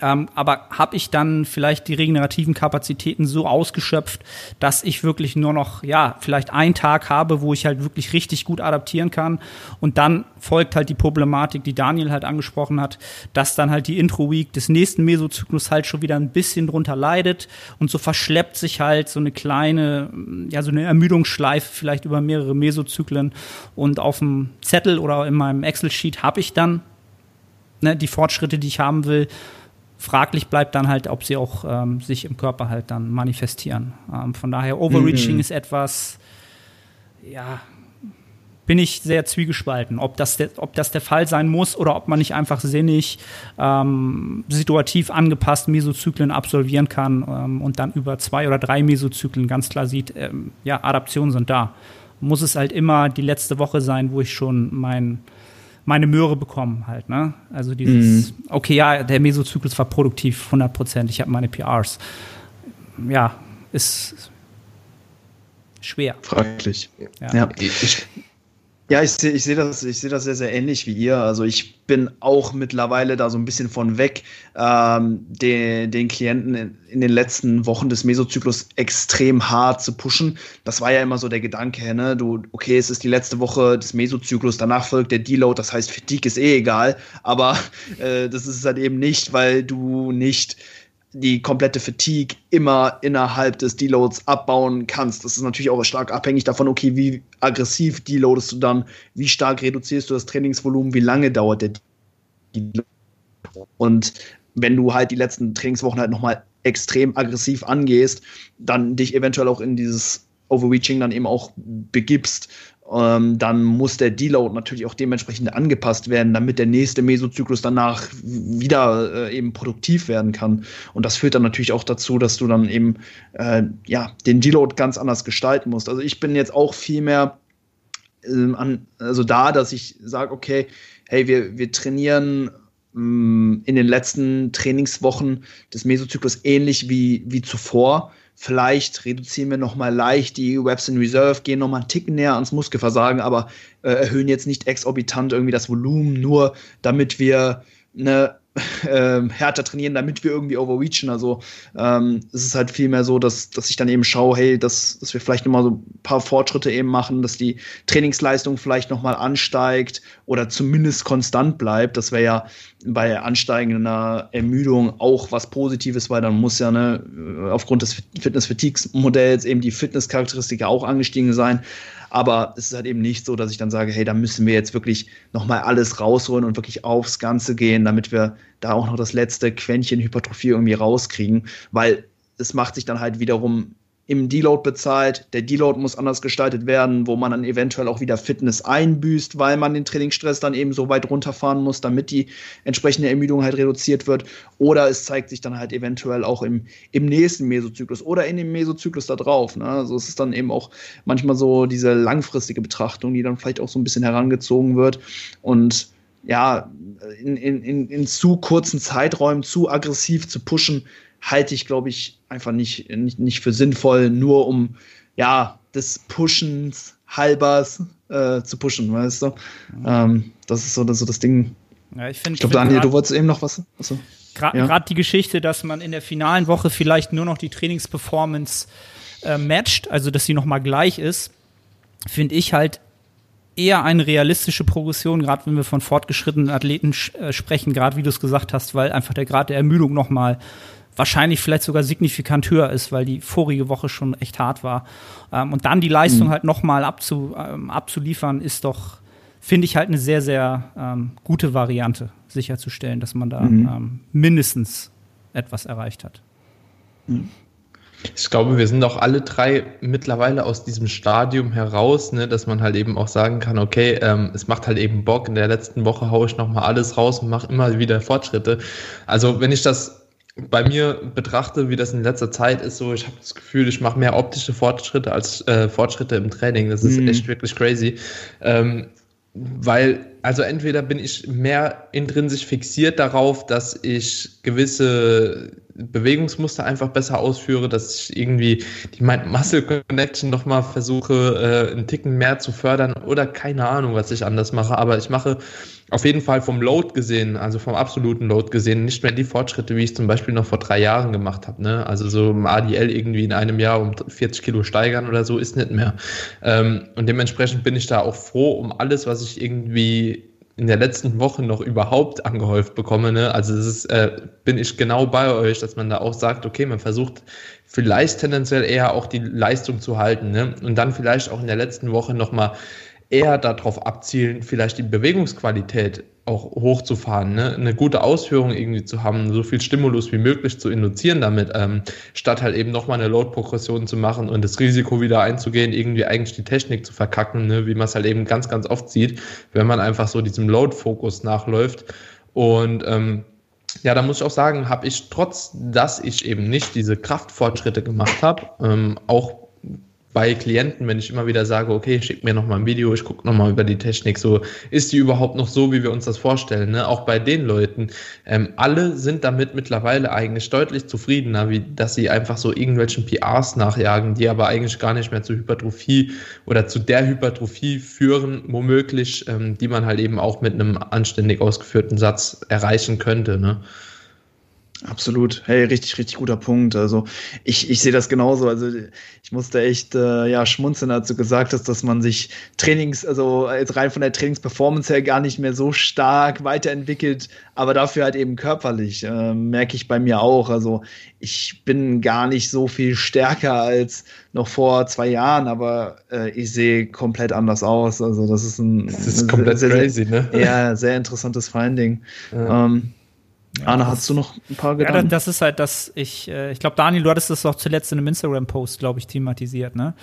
ähm, aber habe ich dann vielleicht die regenerativen Kapazitäten so ausgeschöpft, dass ich wirklich nur noch, ja, vielleicht einen Tag habe, wo ich halt wirklich richtig gut adaptieren kann. Und dann folgt halt die Problematik, die Daniel halt angesprochen hat, dass dann halt die Intro-Week des nächsten Mesozyklus halt schon wieder ein bisschen drunter leidet. Und so verschleppt sich halt so eine kleine, ja, so eine Ermüdungsschleife vielleicht über mehrere Mesozyklen. Und auf dem Zettel oder in meinem Excel-Sheet habe ich dann ne, die Fortschritte, die ich haben will fraglich bleibt dann halt, ob sie auch ähm, sich im Körper halt dann manifestieren. Ähm, von daher, Overreaching mhm. ist etwas, ja, bin ich sehr zwiegespalten, ob das, der, ob das der Fall sein muss oder ob man nicht einfach sinnig, ähm, situativ angepasst Mesozyklen absolvieren kann ähm, und dann über zwei oder drei Mesozyklen ganz klar sieht, ähm, ja, Adaptionen sind da. Muss es halt immer die letzte Woche sein, wo ich schon mein meine Möhre bekommen halt, ne? Also dieses, mhm. okay, ja, der Mesozyklus war produktiv, 100 Prozent, ich habe meine PRs. Ja, ist schwer. Fraglich. Ja. ja. Ich, ja, ich sehe ich seh das, ich seh das sehr, sehr ähnlich wie ihr. Also ich bin auch mittlerweile da so ein bisschen von weg, ähm, den, den Klienten in, in, den letzten Wochen des Mesozyklus extrem hart zu pushen. Das war ja immer so der Gedanke, ne? Du, okay, es ist die letzte Woche des Mesozyklus, danach folgt der Deload, das heißt, Fatigue ist eh egal, aber äh, das ist es halt eben nicht, weil du nicht die komplette Fatigue immer innerhalb des Deloads abbauen kannst. Das ist natürlich auch stark abhängig davon, okay, wie aggressiv deloadest du dann, wie stark reduzierst du das Trainingsvolumen, wie lange dauert der Deload. Und wenn du halt die letzten Trainingswochen halt nochmal extrem aggressiv angehst, dann dich eventuell auch in dieses Overreaching dann eben auch begibst ähm, dann muss der Deload natürlich auch dementsprechend angepasst werden, damit der nächste Mesozyklus danach wieder äh, eben produktiv werden kann. Und das führt dann natürlich auch dazu, dass du dann eben äh, ja den Deload ganz anders gestalten musst. Also ich bin jetzt auch viel mehr äh, an, also da, dass ich sage, okay, hey, wir, wir trainieren mm, in den letzten Trainingswochen des Mesozyklus ähnlich wie, wie zuvor Vielleicht reduzieren wir nochmal leicht die Webs in Reserve, gehen nochmal einen Ticken näher ans Muskelversagen, aber äh, erhöhen jetzt nicht exorbitant irgendwie das Volumen, nur damit wir eine äh, härter trainieren, damit wir irgendwie overreachen. Also ähm, es ist halt vielmehr so, dass, dass ich dann eben schaue, hey, dass, dass wir vielleicht nochmal so ein paar Fortschritte eben machen, dass die Trainingsleistung vielleicht nochmal ansteigt oder zumindest konstant bleibt. Das wäre ja bei ansteigender Ermüdung auch was Positives, weil dann muss ja ne, aufgrund des Fitness-Fatigue-Modells eben die Fitnesscharakteristik auch angestiegen sein. Aber es ist halt eben nicht so, dass ich dann sage, hey, da müssen wir jetzt wirklich nochmal alles rausholen und wirklich aufs Ganze gehen, damit wir da auch noch das letzte Quäntchen Hypertrophie irgendwie rauskriegen, weil es macht sich dann halt wiederum im Deload bezahlt. Der Deload muss anders gestaltet werden, wo man dann eventuell auch wieder Fitness einbüßt, weil man den Trainingsstress dann eben so weit runterfahren muss, damit die entsprechende Ermüdung halt reduziert wird. Oder es zeigt sich dann halt eventuell auch im, im nächsten Mesozyklus oder in dem Mesozyklus da drauf. Ne? Also es ist dann eben auch manchmal so diese langfristige Betrachtung, die dann vielleicht auch so ein bisschen herangezogen wird. Und ja, in, in, in zu kurzen Zeiträumen zu aggressiv zu pushen, halte ich, glaube ich, einfach nicht, nicht, nicht für sinnvoll, nur um ja, des Pushens halbers äh, zu pushen, weißt du? Ähm, das ist so das, so das Ding. Ja, ich, ich glaube, Daniel, du wolltest eben noch was? Gerade ja. die Geschichte, dass man in der finalen Woche vielleicht nur noch die Trainingsperformance äh, matcht, also dass sie nochmal gleich ist, finde ich halt eher eine realistische Progression, gerade wenn wir von fortgeschrittenen Athleten äh, sprechen, gerade wie du es gesagt hast, weil einfach der Grad der Ermüdung nochmal wahrscheinlich vielleicht sogar signifikant höher ist, weil die vorige Woche schon echt hart war. Ähm, und dann die Leistung mhm. halt nochmal abzu, ähm, abzuliefern, ist doch, finde ich halt eine sehr, sehr ähm, gute Variante, sicherzustellen, dass man da mhm. Ähm, mindestens etwas erreicht hat. Mhm. Ich glaube, wir sind auch alle drei mittlerweile aus diesem Stadium heraus, ne, dass man halt eben auch sagen kann, okay, ähm, es macht halt eben Bock. In der letzten Woche haue ich nochmal alles raus und mache immer wieder Fortschritte. Also wenn ich das bei mir betrachte, wie das in letzter Zeit ist, so ich habe das Gefühl, ich mache mehr optische Fortschritte als äh, Fortschritte im Training. Das ist mhm. echt wirklich crazy. Ähm, weil, also entweder bin ich mehr intrinsisch fixiert darauf, dass ich gewisse Bewegungsmuster einfach besser ausführe, dass ich irgendwie die Mind-Muscle-Connection nochmal versuche, äh, einen Ticken mehr zu fördern oder keine Ahnung, was ich anders mache. Aber ich mache auf jeden Fall vom Load gesehen, also vom absoluten Load gesehen, nicht mehr die Fortschritte, wie ich zum Beispiel noch vor drei Jahren gemacht habe. Ne? Also so im ADL irgendwie in einem Jahr um 40 Kilo steigern oder so ist nicht mehr. Ähm, und dementsprechend bin ich da auch froh um alles, was ich irgendwie in der letzten Woche noch überhaupt angehäuft bekomme. Ne? Also das ist, äh, bin ich genau bei euch, dass man da auch sagt, okay, man versucht vielleicht tendenziell eher auch die Leistung zu halten ne? und dann vielleicht auch in der letzten Woche nochmal eher darauf abzielen, vielleicht die Bewegungsqualität auch hochzufahren, ne? eine gute Ausführung irgendwie zu haben, so viel Stimulus wie möglich zu induzieren damit, ähm, statt halt eben nochmal eine Load-Progression zu machen und das Risiko wieder einzugehen, irgendwie eigentlich die Technik zu verkacken, ne? wie man es halt eben ganz, ganz oft sieht, wenn man einfach so diesem Load-Fokus nachläuft. Und ähm, ja, da muss ich auch sagen, habe ich trotz, dass ich eben nicht diese Kraftfortschritte gemacht habe, ähm, auch bei Klienten, wenn ich immer wieder sage, okay, schick mir nochmal ein Video, ich gucke nochmal über die Technik, so ist die überhaupt noch so, wie wir uns das vorstellen. Ne? Auch bei den Leuten, ähm, alle sind damit mittlerweile eigentlich deutlich zufriedener, wie dass sie einfach so irgendwelchen PRs nachjagen, die aber eigentlich gar nicht mehr zur Hypertrophie oder zu der Hypertrophie führen, womöglich, ähm, die man halt eben auch mit einem anständig ausgeführten Satz erreichen könnte. Ne? Absolut. Hey, richtig, richtig guter Punkt. Also ich, ich sehe das genauso. Also ich musste echt äh, ja schmunzeln, als du gesagt hast, dass man sich Trainings, also jetzt rein von der Trainingsperformance her gar nicht mehr so stark weiterentwickelt, aber dafür halt eben körperlich. Äh, merke ich bei mir auch. Also ich bin gar nicht so viel stärker als noch vor zwei Jahren, aber äh, ich sehe komplett anders aus. Also das ist ein das ist komplett sehr, crazy, ne? Ja, sehr interessantes Finding. Ja. Ähm, Arne, hast du noch ein paar Gedanken? Ja, das ist halt das, ich, äh, ich glaube, Daniel, du hattest das auch zuletzt in einem Instagram-Post, glaube ich, thematisiert, ne?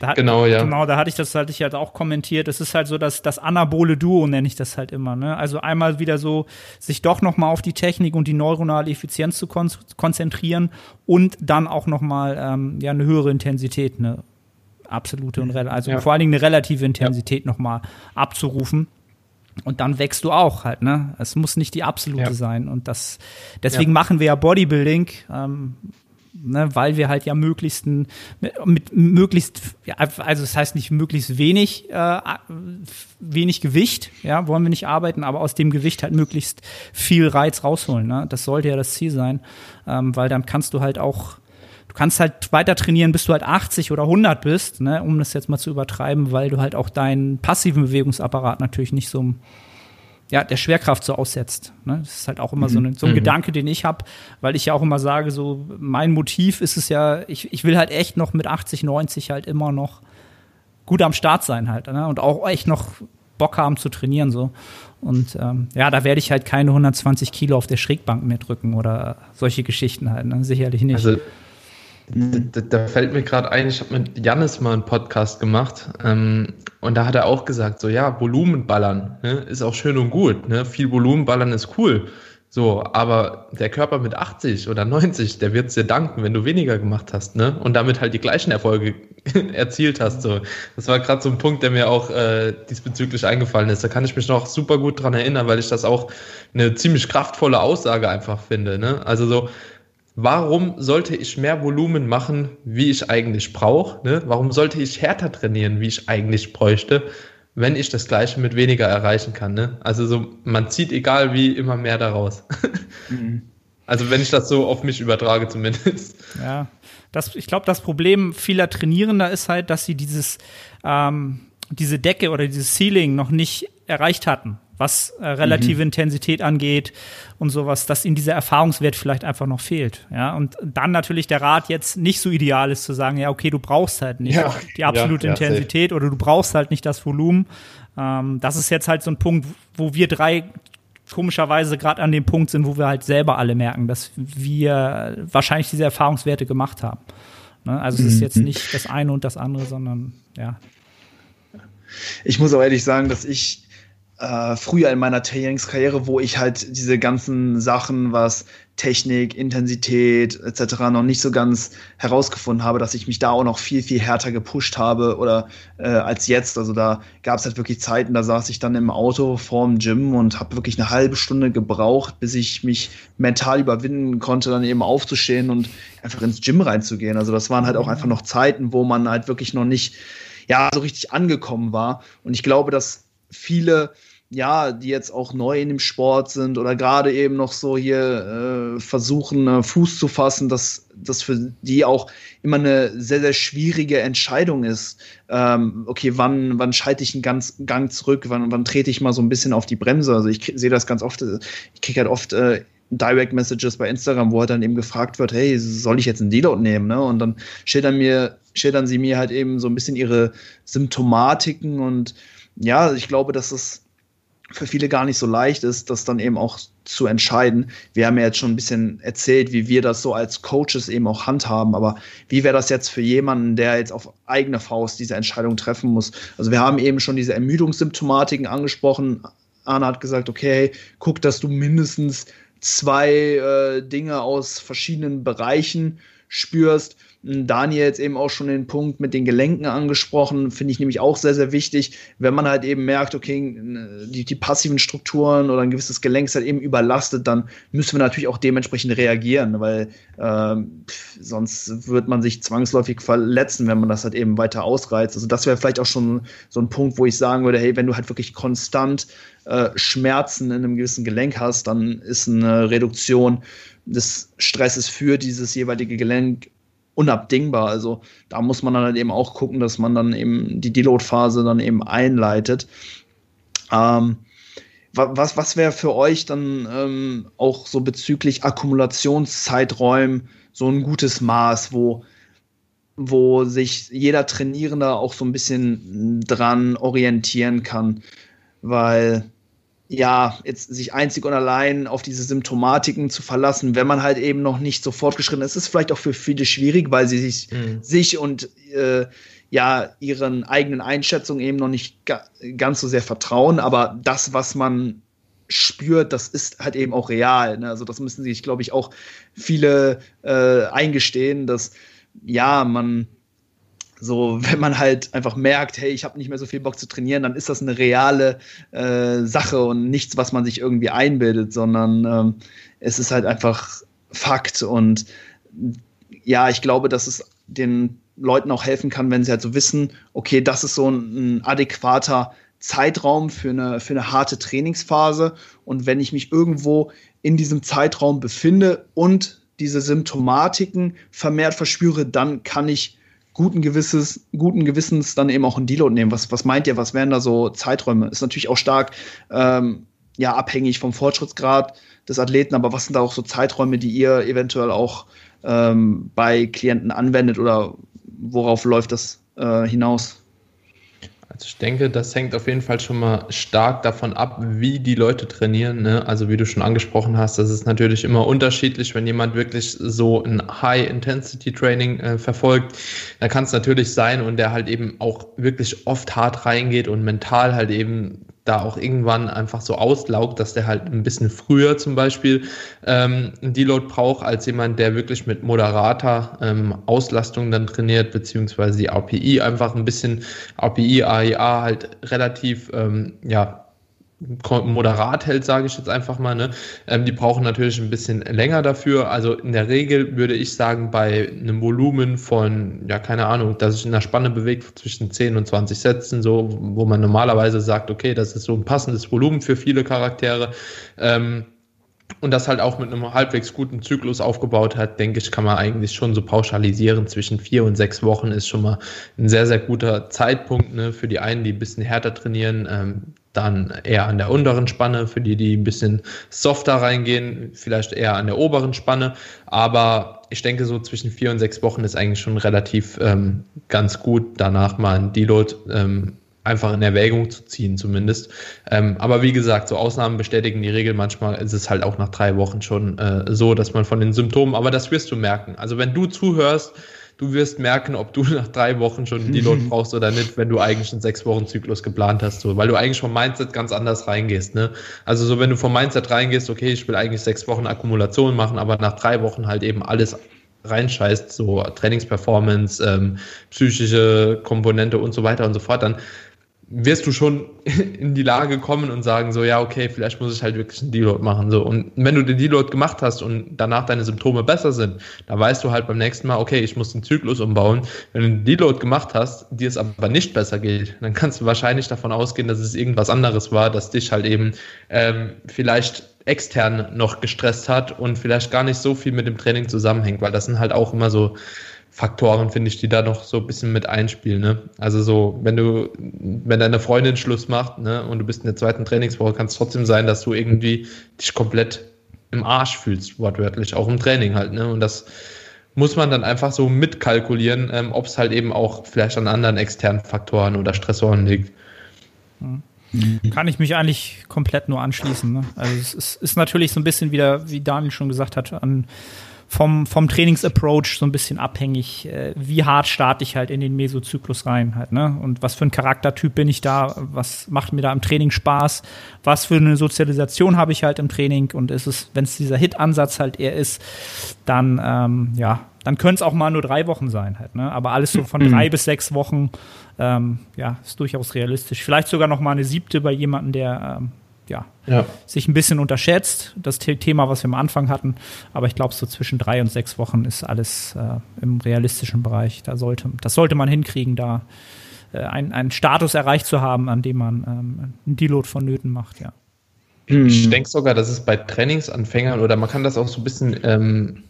Da, genau, ja. Genau, da hatte ich das halt, ich halt auch kommentiert. Es ist halt so, dass das anabole Duo nenne ich das halt immer, ne? Also einmal wieder so, sich doch noch mal auf die Technik und die neuronale Effizienz zu kon konzentrieren und dann auch noch mal ähm, ja eine höhere Intensität, ne? Absolute und also ja. vor allen Dingen eine relative Intensität ja. noch mal abzurufen. Und dann wächst du auch halt, ne? Es muss nicht die absolute ja. sein. Und das, deswegen ja. machen wir ja Bodybuilding, ähm, ne, weil wir halt ja möglichst mit, mit möglichst, ja, also das heißt nicht möglichst wenig, äh, wenig Gewicht, ja, wollen wir nicht arbeiten, aber aus dem Gewicht halt möglichst viel Reiz rausholen. Ne? Das sollte ja das Ziel sein, ähm, weil dann kannst du halt auch du kannst halt weiter trainieren, bis du halt 80 oder 100 bist, ne, um das jetzt mal zu übertreiben, weil du halt auch deinen passiven Bewegungsapparat natürlich nicht so ja, der Schwerkraft so aussetzt. Ne? Das ist halt auch immer so, ein, so ein mhm. Gedanke, den ich habe, weil ich ja auch immer sage, so mein Motiv ist es ja, ich, ich will halt echt noch mit 80, 90 halt immer noch gut am Start sein halt ne? und auch echt noch Bock haben zu trainieren so. Und ähm, ja, da werde ich halt keine 120 Kilo auf der Schrägbank mehr drücken oder solche Geschichten halt, ne? sicherlich nicht. Also da, da, fällt mir gerade ein, ich habe mit Jannis mal einen Podcast gemacht ähm, und da hat er auch gesagt, so ja, Volumenballern ne, ist auch schön und gut. Ne? Viel Volumenballern ist cool. So, aber der Körper mit 80 oder 90, der wird dir danken, wenn du weniger gemacht hast, ne? Und damit halt die gleichen Erfolge erzielt hast. So. Das war gerade so ein Punkt, der mir auch äh, diesbezüglich eingefallen ist. Da kann ich mich noch super gut dran erinnern, weil ich das auch eine ziemlich kraftvolle Aussage einfach finde. Ne? Also so, warum sollte ich mehr Volumen machen, wie ich eigentlich brauche? Ne? Warum sollte ich härter trainieren, wie ich eigentlich bräuchte, wenn ich das Gleiche mit weniger erreichen kann? Ne? Also so, man zieht egal wie immer mehr daraus. Mhm. Also wenn ich das so auf mich übertrage zumindest. Ja, das, ich glaube, das Problem vieler Trainierender ist halt, dass sie dieses, ähm, diese Decke oder dieses Ceiling noch nicht erreicht hatten. Was äh, relative mhm. Intensität angeht und sowas, dass ihnen dieser Erfahrungswert vielleicht einfach noch fehlt. Ja, und dann natürlich der Rat jetzt nicht so ideal ist zu sagen, ja, okay, du brauchst halt nicht ja. die absolute ja, ja, Intensität safe. oder du brauchst halt nicht das Volumen. Ähm, das ist jetzt halt so ein Punkt, wo wir drei komischerweise gerade an dem Punkt sind, wo wir halt selber alle merken, dass wir wahrscheinlich diese Erfahrungswerte gemacht haben. Ne? Also es ist jetzt mhm. nicht das eine und das andere, sondern ja. Ich muss auch ehrlich sagen, dass ich äh, früher in meiner Trainingskarriere, wo ich halt diese ganzen Sachen, was Technik, Intensität etc. noch nicht so ganz herausgefunden habe, dass ich mich da auch noch viel, viel härter gepusht habe oder äh, als jetzt. Also da gab es halt wirklich Zeiten, da saß ich dann im Auto vorm Gym und habe wirklich eine halbe Stunde gebraucht, bis ich mich mental überwinden konnte, dann eben aufzustehen und einfach ins Gym reinzugehen. Also das waren halt auch einfach noch Zeiten, wo man halt wirklich noch nicht ja so richtig angekommen war. Und ich glaube, dass viele, ja, die jetzt auch neu in dem Sport sind oder gerade eben noch so hier äh, versuchen, äh, Fuß zu fassen, dass das für die auch immer eine sehr, sehr schwierige Entscheidung ist. Ähm, okay, wann, wann schalte ich einen ganz Gang zurück, wann, wann trete ich mal so ein bisschen auf die Bremse? Also ich sehe das ganz oft, ich kriege halt oft äh, Direct Messages bei Instagram, wo halt dann eben gefragt wird, hey, soll ich jetzt einen Deload nehmen? Ne? Und dann schildern mir, schildern sie mir halt eben so ein bisschen ihre Symptomatiken und ja, ich glaube, dass es für viele gar nicht so leicht ist, das dann eben auch zu entscheiden. Wir haben ja jetzt schon ein bisschen erzählt, wie wir das so als Coaches eben auch handhaben, aber wie wäre das jetzt für jemanden, der jetzt auf eigene Faust diese Entscheidung treffen muss? Also wir haben eben schon diese Ermüdungssymptomatiken angesprochen. Arne hat gesagt, okay, guck, dass du mindestens zwei äh, Dinge aus verschiedenen Bereichen spürst. Daniel jetzt eben auch schon den Punkt mit den Gelenken angesprochen, finde ich nämlich auch sehr, sehr wichtig, wenn man halt eben merkt, okay, die, die passiven Strukturen oder ein gewisses Gelenk ist halt eben überlastet, dann müssen wir natürlich auch dementsprechend reagieren, weil äh, sonst wird man sich zwangsläufig verletzen, wenn man das halt eben weiter ausreizt. Also das wäre vielleicht auch schon so ein Punkt, wo ich sagen würde, hey, wenn du halt wirklich konstant äh, Schmerzen in einem gewissen Gelenk hast, dann ist eine Reduktion des Stresses für dieses jeweilige Gelenk unabdingbar. Also da muss man dann halt eben auch gucken, dass man dann eben die Deload-Phase dann eben einleitet. Ähm, was was wäre für euch dann ähm, auch so bezüglich Akkumulationszeiträumen so ein gutes Maß, wo, wo sich jeder Trainierende auch so ein bisschen dran orientieren kann? Weil ja, jetzt sich einzig und allein auf diese Symptomatiken zu verlassen, wenn man halt eben noch nicht so fortgeschritten ist, ist vielleicht auch für viele schwierig, weil sie sich, mhm. sich und äh, ja ihren eigenen Einschätzungen eben noch nicht ga ganz so sehr vertrauen. Aber das, was man spürt, das ist halt eben auch real. Ne? Also das müssen sich, glaube ich, auch viele äh, eingestehen, dass ja man so, wenn man halt einfach merkt, hey, ich habe nicht mehr so viel Bock zu trainieren, dann ist das eine reale äh, Sache und nichts, was man sich irgendwie einbildet, sondern ähm, es ist halt einfach Fakt. Und ja, ich glaube, dass es den Leuten auch helfen kann, wenn sie halt so wissen, okay, das ist so ein, ein adäquater Zeitraum für eine, für eine harte Trainingsphase. Und wenn ich mich irgendwo in diesem Zeitraum befinde und diese Symptomatiken vermehrt verspüre, dann kann ich guten, Gewisses, guten Gewissens dann eben auch ein Deload nehmen. Was, was meint ihr, was wären da so Zeiträume? Ist natürlich auch stark ähm, ja, abhängig vom Fortschrittsgrad des Athleten, aber was sind da auch so Zeiträume, die ihr eventuell auch ähm, bei Klienten anwendet oder worauf läuft das äh, hinaus? Also ich denke, das hängt auf jeden Fall schon mal stark davon ab, wie die Leute trainieren. Ne? Also wie du schon angesprochen hast, das ist natürlich immer unterschiedlich, wenn jemand wirklich so ein High-Intensity-Training äh, verfolgt. Da kann es natürlich sein und der halt eben auch wirklich oft hart reingeht und mental halt eben da auch irgendwann einfach so auslaugt, dass der halt ein bisschen früher zum Beispiel ähm, ein Deload braucht, als jemand, der wirklich mit moderater ähm, Auslastung dann trainiert, beziehungsweise die API einfach ein bisschen, API, AIA halt relativ, ähm, ja, moderat hält, sage ich jetzt einfach mal. Ne? Ähm, die brauchen natürlich ein bisschen länger dafür. Also in der Regel würde ich sagen, bei einem Volumen von, ja, keine Ahnung, dass sich in der Spanne bewegt zwischen 10 und 20 Sätzen, so, wo man normalerweise sagt, okay, das ist so ein passendes Volumen für viele Charaktere. Ähm, und das halt auch mit einem halbwegs guten Zyklus aufgebaut hat, denke ich, kann man eigentlich schon so pauschalisieren. Zwischen vier und sechs Wochen ist schon mal ein sehr, sehr guter Zeitpunkt ne, für die einen, die ein bisschen härter trainieren. Ähm, dann eher an der unteren Spanne, für die, die ein bisschen softer reingehen, vielleicht eher an der oberen Spanne. Aber ich denke, so zwischen vier und sechs Wochen ist eigentlich schon relativ ähm, ganz gut, danach mal ein Deload ähm, einfach in Erwägung zu ziehen, zumindest. Ähm, aber wie gesagt, so Ausnahmen bestätigen die Regel. Manchmal ist es halt auch nach drei Wochen schon äh, so, dass man von den Symptomen, aber das wirst du merken. Also wenn du zuhörst, du wirst merken, ob du nach drei Wochen schon die Not brauchst oder nicht, wenn du eigentlich einen sechs Wochen Zyklus geplant hast, so, weil du eigentlich vom Mindset ganz anders reingehst, ne? Also so, wenn du vom Mindset reingehst, okay, ich will eigentlich sechs Wochen Akkumulation machen, aber nach drei Wochen halt eben alles reinscheißt, so Trainingsperformance, ähm, psychische Komponente und so weiter und so fort, dann wirst du schon in die Lage kommen und sagen so, ja, okay, vielleicht muss ich halt wirklich einen Deload machen. So. Und wenn du den Deload gemacht hast und danach deine Symptome besser sind, dann weißt du halt beim nächsten Mal, okay, ich muss den Zyklus umbauen. Wenn du den Deload gemacht hast, dir es aber nicht besser geht, dann kannst du wahrscheinlich davon ausgehen, dass es irgendwas anderes war, das dich halt eben ähm, vielleicht extern noch gestresst hat und vielleicht gar nicht so viel mit dem Training zusammenhängt, weil das sind halt auch immer so Faktoren, finde ich, die da noch so ein bisschen mit einspielen. Ne? Also so, wenn du, wenn deine Freundin Schluss macht ne, und du bist in der zweiten Trainingswoche, kann es trotzdem sein, dass du irgendwie dich komplett im Arsch fühlst, wortwörtlich, auch im Training halt. Ne? Und das muss man dann einfach so mitkalkulieren, ähm, ob es halt eben auch vielleicht an anderen externen Faktoren oder Stressoren liegt. Kann ich mich eigentlich komplett nur anschließen. Ne? Also es ist, ist natürlich so ein bisschen wieder, wie Daniel schon gesagt hat, an vom, vom Trainingsapproach so ein bisschen abhängig, äh, wie hart starte ich halt in den Mesozyklus rein halt, ne? Und was für ein Charaktertyp bin ich da, was macht mir da im Training Spaß, was für eine Sozialisation habe ich halt im Training und ist es, wenn es dieser Hit-Ansatz halt eher ist, dann, ähm, ja, dann können es auch mal nur drei Wochen sein halt, ne? Aber alles so von mhm. drei bis sechs Wochen, ähm, ja, ist durchaus realistisch. Vielleicht sogar noch mal eine siebte bei jemandem, der ähm, ja, ja, sich ein bisschen unterschätzt, das Thema, was wir am Anfang hatten. Aber ich glaube, so zwischen drei und sechs Wochen ist alles äh, im realistischen Bereich. Da sollte, das sollte man hinkriegen, da äh, einen, einen Status erreicht zu haben, an dem man ähm, einen Deload vonnöten macht, ja. Ich denke sogar, dass es bei Trainingsanfängern oder man kann das auch so ein bisschen ähm,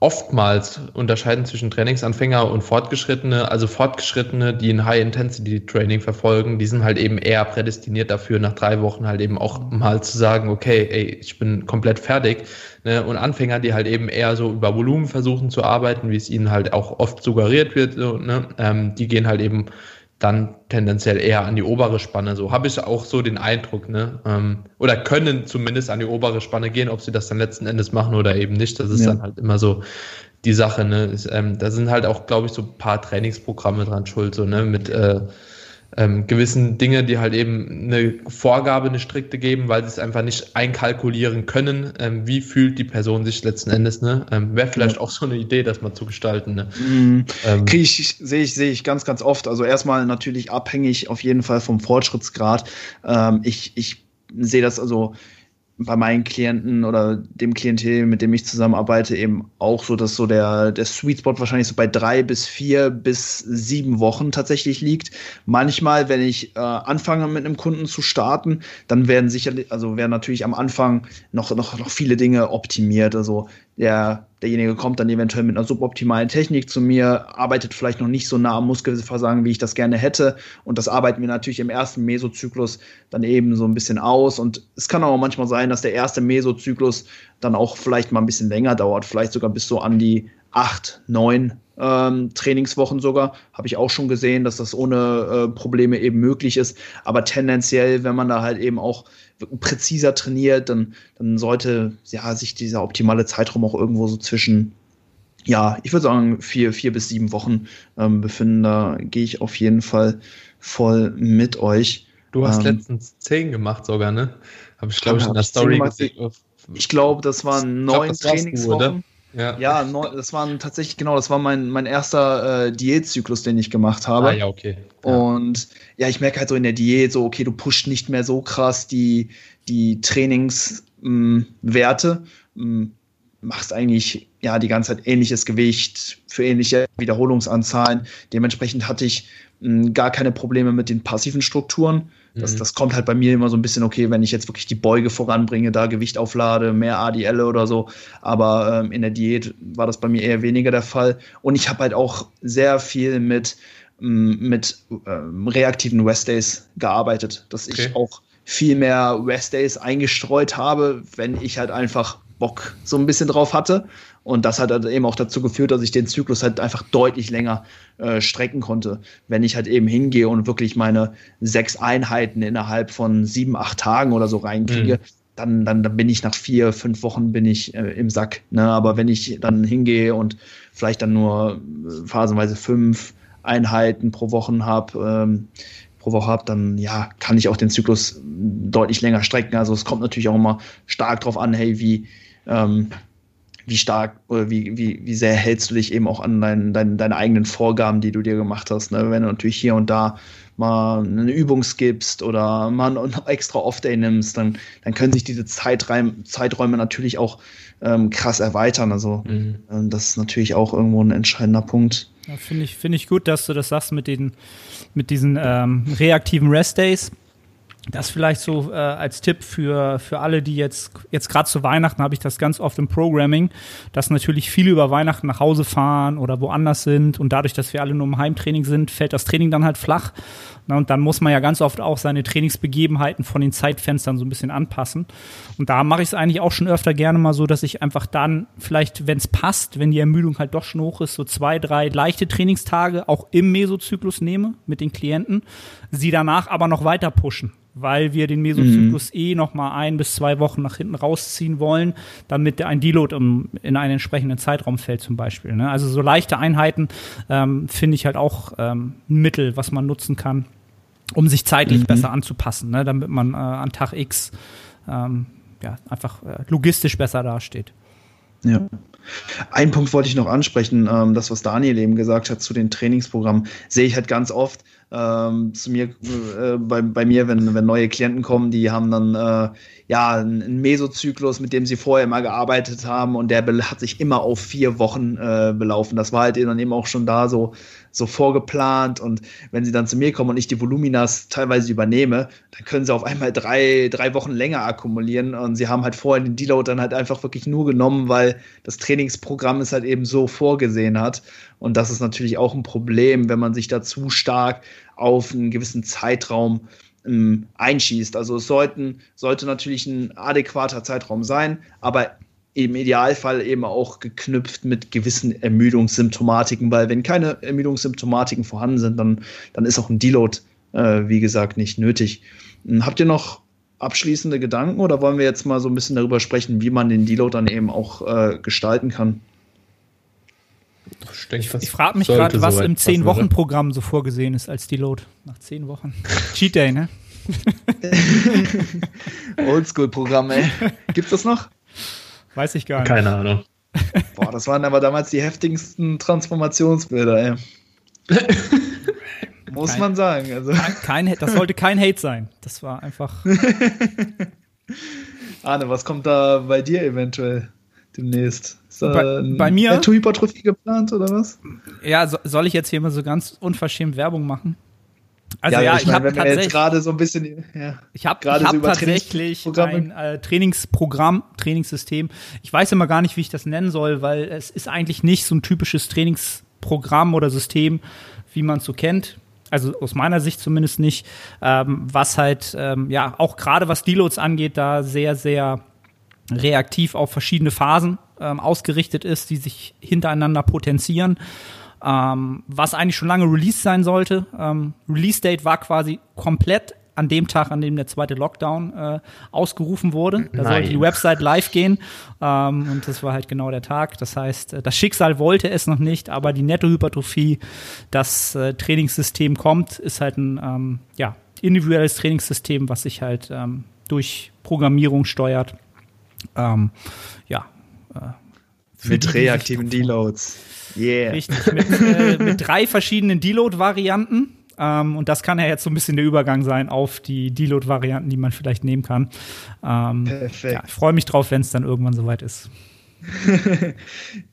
oftmals unterscheiden zwischen Trainingsanfänger und Fortgeschrittene. Also Fortgeschrittene, die ein High-Intensity-Training verfolgen, die sind halt eben eher prädestiniert dafür, nach drei Wochen halt eben auch mal zu sagen, okay, ey, ich bin komplett fertig. Ne? Und Anfänger, die halt eben eher so über Volumen versuchen zu arbeiten, wie es ihnen halt auch oft suggeriert wird, so, ne? ähm, die gehen halt eben dann tendenziell eher an die obere Spanne. So habe ich auch so den Eindruck, ne? Ähm, oder können zumindest an die obere Spanne gehen, ob sie das dann letzten Endes machen oder eben nicht. Das ist ja. dann halt immer so die Sache, ne? Ist, ähm, da sind halt auch, glaube ich, so ein paar Trainingsprogramme dran schuld, so, ne? Mit äh, ähm, gewissen Dinge, die halt eben eine Vorgabe, eine strikte geben, weil sie es einfach nicht einkalkulieren können, ähm, wie fühlt die Person sich letzten Endes, ne? Ähm, Wäre vielleicht ja. auch so eine Idee, das mal zu gestalten. Ne? Mhm. Ähm, sehe ich, sehe ich ganz, ganz oft. Also erstmal natürlich abhängig auf jeden Fall vom Fortschrittsgrad. Ähm, ich, ich sehe das also bei meinen Klienten oder dem Klientel, mit dem ich zusammenarbeite, eben auch so, dass so der, der Sweet Spot wahrscheinlich so bei drei bis vier bis sieben Wochen tatsächlich liegt. Manchmal, wenn ich äh, anfange mit einem Kunden zu starten, dann werden sicherlich, also werden natürlich am Anfang noch, noch, noch viele Dinge optimiert. Also der, derjenige kommt dann eventuell mit einer suboptimalen Technik zu mir, arbeitet vielleicht noch nicht so nah am Muskelversagen, wie ich das gerne hätte. Und das arbeiten wir natürlich im ersten Mesozyklus dann eben so ein bisschen aus. Und es kann auch manchmal sein, dass der erste Mesozyklus dann auch vielleicht mal ein bisschen länger dauert, vielleicht sogar bis so an die acht, neun ähm, Trainingswochen sogar. Habe ich auch schon gesehen, dass das ohne äh, Probleme eben möglich ist. Aber tendenziell, wenn man da halt eben auch präziser trainiert, dann, dann sollte ja, sich dieser optimale Zeitraum auch irgendwo so zwischen, ja, ich würde sagen, vier, vier bis sieben Wochen ähm, befinden. Da gehe ich auf jeden Fall voll mit euch. Du hast ähm, letztens zehn gemacht sogar, ne? Habe ich, glaube ich, in der Story gesehen. Ich glaube, das waren neun Trainingswochen. Ja, ja das waren tatsächlich, genau, das war mein, mein erster äh, Diätzyklus, den ich gemacht habe. Ah, ja, okay. Ja. Und ja, ich merke halt so in der Diät so, okay, du pusht nicht mehr so krass die, die Trainingswerte, hm, machst eigentlich ja die ganze Zeit ähnliches Gewicht für ähnliche Wiederholungsanzahlen. Dementsprechend hatte ich mh, hm, gar keine Probleme mit den passiven Strukturen. Das, mhm. das kommt halt bei mir immer so ein bisschen, okay, wenn ich jetzt wirklich die Beuge voranbringe, da Gewicht auflade, mehr ADL oder so. Aber ähm, in der Diät war das bei mir eher weniger der Fall. Und ich habe halt auch sehr viel mit, mm, mit ähm, reaktiven Rest Days gearbeitet, dass okay. ich auch viel mehr Rest Days eingestreut habe, wenn ich halt einfach Bock so ein bisschen drauf hatte. Und das hat halt eben auch dazu geführt, dass ich den Zyklus halt einfach deutlich länger äh, strecken konnte. Wenn ich halt eben hingehe und wirklich meine sechs Einheiten innerhalb von sieben, acht Tagen oder so reinkriege, mhm. dann, dann, dann bin ich nach vier, fünf Wochen bin ich äh, im Sack. Ne? Aber wenn ich dann hingehe und vielleicht dann nur äh, phasenweise fünf Einheiten pro Woche habe, ähm, pro Woche habe, dann ja, kann ich auch den Zyklus deutlich länger strecken. Also es kommt natürlich auch immer stark drauf an, hey, wie, ähm, wie stark oder wie, wie, wie sehr hältst du dich eben auch an deinen, deinen, deine eigenen Vorgaben, die du dir gemacht hast. Ne? Wenn du natürlich hier und da mal eine Übung skippst oder mal einen extra Off-Day nimmst, dann, dann können sich diese Zeiträume, Zeiträume natürlich auch ähm, krass erweitern. Also mhm. ähm, das ist natürlich auch irgendwo ein entscheidender Punkt. Ja, Finde ich, find ich gut, dass du das sagst mit, den, mit diesen ähm, reaktiven Rest-Days das vielleicht so äh, als Tipp für, für alle, die jetzt, jetzt gerade zu Weihnachten habe ich das ganz oft im Programming, dass natürlich viele über Weihnachten nach Hause fahren oder woanders sind und dadurch, dass wir alle nur im Heimtraining sind, fällt das Training dann halt flach. Na, und dann muss man ja ganz oft auch seine Trainingsbegebenheiten von den Zeitfenstern so ein bisschen anpassen. Und da mache ich es eigentlich auch schon öfter gerne mal so, dass ich einfach dann vielleicht, wenn es passt, wenn die Ermüdung halt doch schon hoch ist, so zwei, drei leichte Trainingstage auch im Mesozyklus nehme mit den Klienten, sie danach aber noch weiter pushen weil wir den Mesozyklus mhm. eh noch mal ein bis zwei Wochen nach hinten rausziehen wollen, damit ein Deload um, in einen entsprechenden Zeitraum fällt zum Beispiel. Ne? Also so leichte Einheiten ähm, finde ich halt auch ähm, ein Mittel, was man nutzen kann, um sich zeitlich mhm. besser anzupassen, ne? damit man äh, an Tag X ähm, ja, einfach äh, logistisch besser dasteht. Ja. Ein Punkt wollte ich noch ansprechen, ähm, das, was Daniel eben gesagt hat zu den Trainingsprogrammen, sehe ich halt ganz oft ähm, zu mir, äh, bei, bei mir, wenn, wenn neue Klienten kommen, die haben dann äh, ja einen Mesozyklus, mit dem sie vorher immer gearbeitet haben und der hat sich immer auf vier Wochen äh, belaufen. Das war halt dann eben auch schon da so so vorgeplant und wenn sie dann zu mir kommen und ich die Voluminas teilweise übernehme, dann können sie auf einmal drei, drei Wochen länger akkumulieren und sie haben halt vorher den Deload dann halt einfach wirklich nur genommen, weil das Trainingsprogramm es halt eben so vorgesehen hat und das ist natürlich auch ein Problem, wenn man sich da zu stark auf einen gewissen Zeitraum ähm, einschießt. Also es sollten, sollte natürlich ein adäquater Zeitraum sein, aber im Idealfall eben auch geknüpft mit gewissen Ermüdungssymptomatiken, weil wenn keine Ermüdungssymptomatiken vorhanden sind, dann, dann ist auch ein Deload, äh, wie gesagt, nicht nötig. Hm, habt ihr noch abschließende Gedanken oder wollen wir jetzt mal so ein bisschen darüber sprechen, wie man den Deload dann eben auch äh, gestalten kann? Ich, ich, ich frage mich gerade, was im 10-Wochen-Programm so vorgesehen ist als Deload. Nach 10 Wochen. Cheat Day, ne? Oldschool-Programm, ey. Gibt's das noch? Weiß ich gar nicht. Keine Ahnung. Boah, das waren aber damals die heftigsten Transformationsbilder, ey. Muss kein, man sagen. Also. Kein, das sollte kein Hate sein. Das war einfach. Arne, was kommt da bei dir eventuell demnächst? Ist bei, bei mir. Hypertrophie geplant oder was? Ja, so, soll ich jetzt hier mal so ganz unverschämt Werbung machen? Also ja, ja ich, ich habe tatsächlich gerade so ein bisschen, ja, ich habe hab so tatsächlich ein äh, Trainingsprogramm, Trainingssystem. Ich weiß immer gar nicht, wie ich das nennen soll, weil es ist eigentlich nicht so ein typisches Trainingsprogramm oder System, wie man es so kennt. Also aus meiner Sicht zumindest nicht, ähm, was halt ähm, ja auch gerade was Deloads angeht, da sehr sehr reaktiv auf verschiedene Phasen ähm, ausgerichtet ist, die sich hintereinander potenzieren ähm, was eigentlich schon lange released sein sollte. Ähm, Release Date war quasi komplett an dem Tag, an dem der zweite Lockdown äh, ausgerufen wurde. Da Nein. sollte die Website live gehen ähm, und das war halt genau der Tag. Das heißt, äh, das Schicksal wollte es noch nicht, aber die Nettohypertrophie, das äh, Trainingssystem kommt, ist halt ein ähm, ja, individuelles Trainingssystem, was sich halt ähm, durch Programmierung steuert. Ähm, ja. Mit reaktiven Deloads. Yeah. Richtig, mit, äh, mit drei verschiedenen Deload-Varianten. Ähm, und das kann ja jetzt so ein bisschen der Übergang sein auf die Deload-Varianten, die man vielleicht nehmen kann. Ähm, Perfekt. Ja, ich freue mich drauf, wenn es dann irgendwann soweit ist.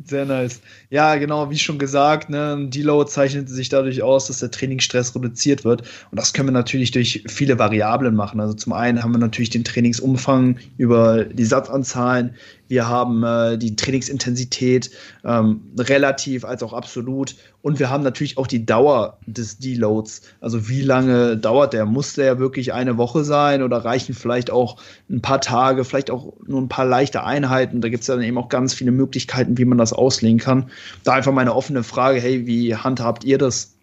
Sehr nice. Ja, genau, wie schon gesagt, ne, ein Deload zeichnet sich dadurch aus, dass der Trainingsstress reduziert wird. Und das können wir natürlich durch viele Variablen machen. Also zum einen haben wir natürlich den Trainingsumfang über die Satzanzahlen, wir haben äh, die Trainingsintensität ähm, relativ als auch absolut und wir haben natürlich auch die Dauer des Deloads. Also wie lange dauert der? Muss der wirklich eine Woche sein oder reichen vielleicht auch ein paar Tage, vielleicht auch nur ein paar leichte Einheiten? Da gibt es dann eben auch ganz viele Möglichkeiten, wie man das auslegen kann. Da einfach meine offene Frage, hey, wie handhabt ihr das?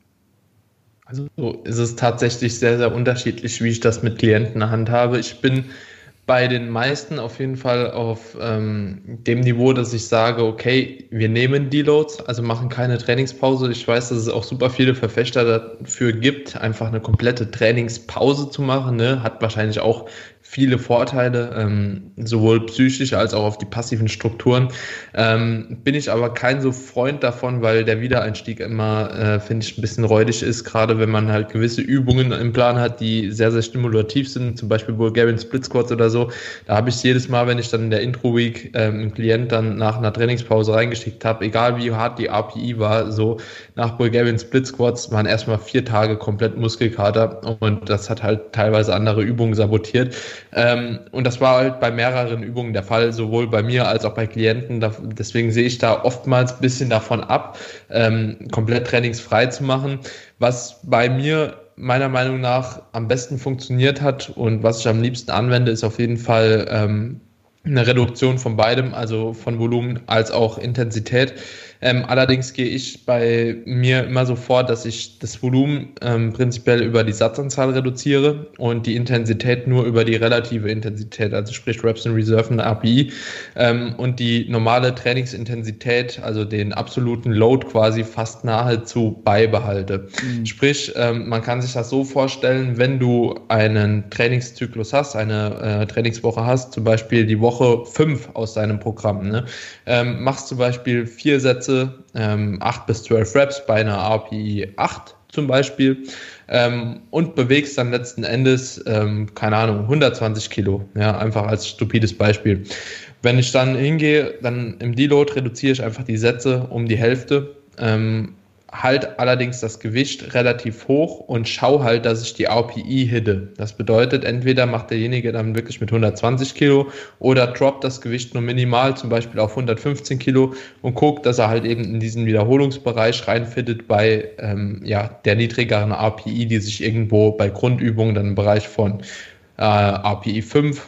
Also ist es tatsächlich sehr, sehr unterschiedlich, wie ich das mit Klienten handhabe. Ich bin bei den meisten auf jeden Fall auf ähm, dem Niveau, dass ich sage, okay, wir nehmen Deloads, also machen keine Trainingspause. Ich weiß, dass es auch super viele Verfechter dafür gibt, einfach eine komplette Trainingspause zu machen. Ne? Hat wahrscheinlich auch viele Vorteile, ähm, sowohl psychisch als auch auf die passiven Strukturen. Ähm, bin ich aber kein so Freund davon, weil der Wiedereinstieg immer, äh, finde ich, ein bisschen räudig ist, gerade wenn man halt gewisse Übungen im Plan hat, die sehr, sehr stimulativ sind, zum Beispiel Bulgarian Split Squats oder so. Da habe ich jedes Mal, wenn ich dann in der Intro-Week ähm, einen Klient dann nach einer Trainingspause reingeschickt habe, egal wie hart die API war, so nach Bulgarian Split Squats waren erstmal vier Tage komplett Muskelkater und das hat halt teilweise andere Übungen sabotiert. Ähm, und das war halt bei mehreren Übungen der Fall, sowohl bei mir als auch bei Klienten. Deswegen sehe ich da oftmals ein bisschen davon ab, ähm, komplett trainingsfrei zu machen. Was bei mir meiner Meinung nach am besten funktioniert hat und was ich am liebsten anwende, ist auf jeden Fall ähm, eine Reduktion von beidem, also von Volumen als auch Intensität. Ähm, allerdings gehe ich bei mir immer so vor, dass ich das Volumen ähm, prinzipiell über die Satzanzahl reduziere und die Intensität nur über die relative Intensität, also sprich Reps in Reserve und API ähm, und die normale Trainingsintensität, also den absoluten Load quasi fast nahezu beibehalte. Mhm. Sprich, ähm, man kann sich das so vorstellen, wenn du einen Trainingszyklus hast, eine äh, Trainingswoche hast, zum Beispiel die Woche 5 aus deinem Programm, ne? ähm, machst zum Beispiel vier Sätze Sätze, ähm, 8 bis 12 Reps bei einer RPI 8 zum Beispiel ähm, und bewegst dann letzten Endes, ähm, keine Ahnung, 120 Kilo, ja, einfach als stupides Beispiel. Wenn ich dann hingehe, dann im Deload reduziere ich einfach die Sätze um die Hälfte, ähm, halt allerdings das Gewicht relativ hoch und schau halt, dass ich die RPI hitte. Das bedeutet, entweder macht derjenige dann wirklich mit 120 Kilo oder droppt das Gewicht nur minimal, zum Beispiel auf 115 Kilo und guckt, dass er halt eben in diesen Wiederholungsbereich reinfittet bei ähm, ja, der niedrigeren RPI, die sich irgendwo bei Grundübungen dann im Bereich von äh, RPI 5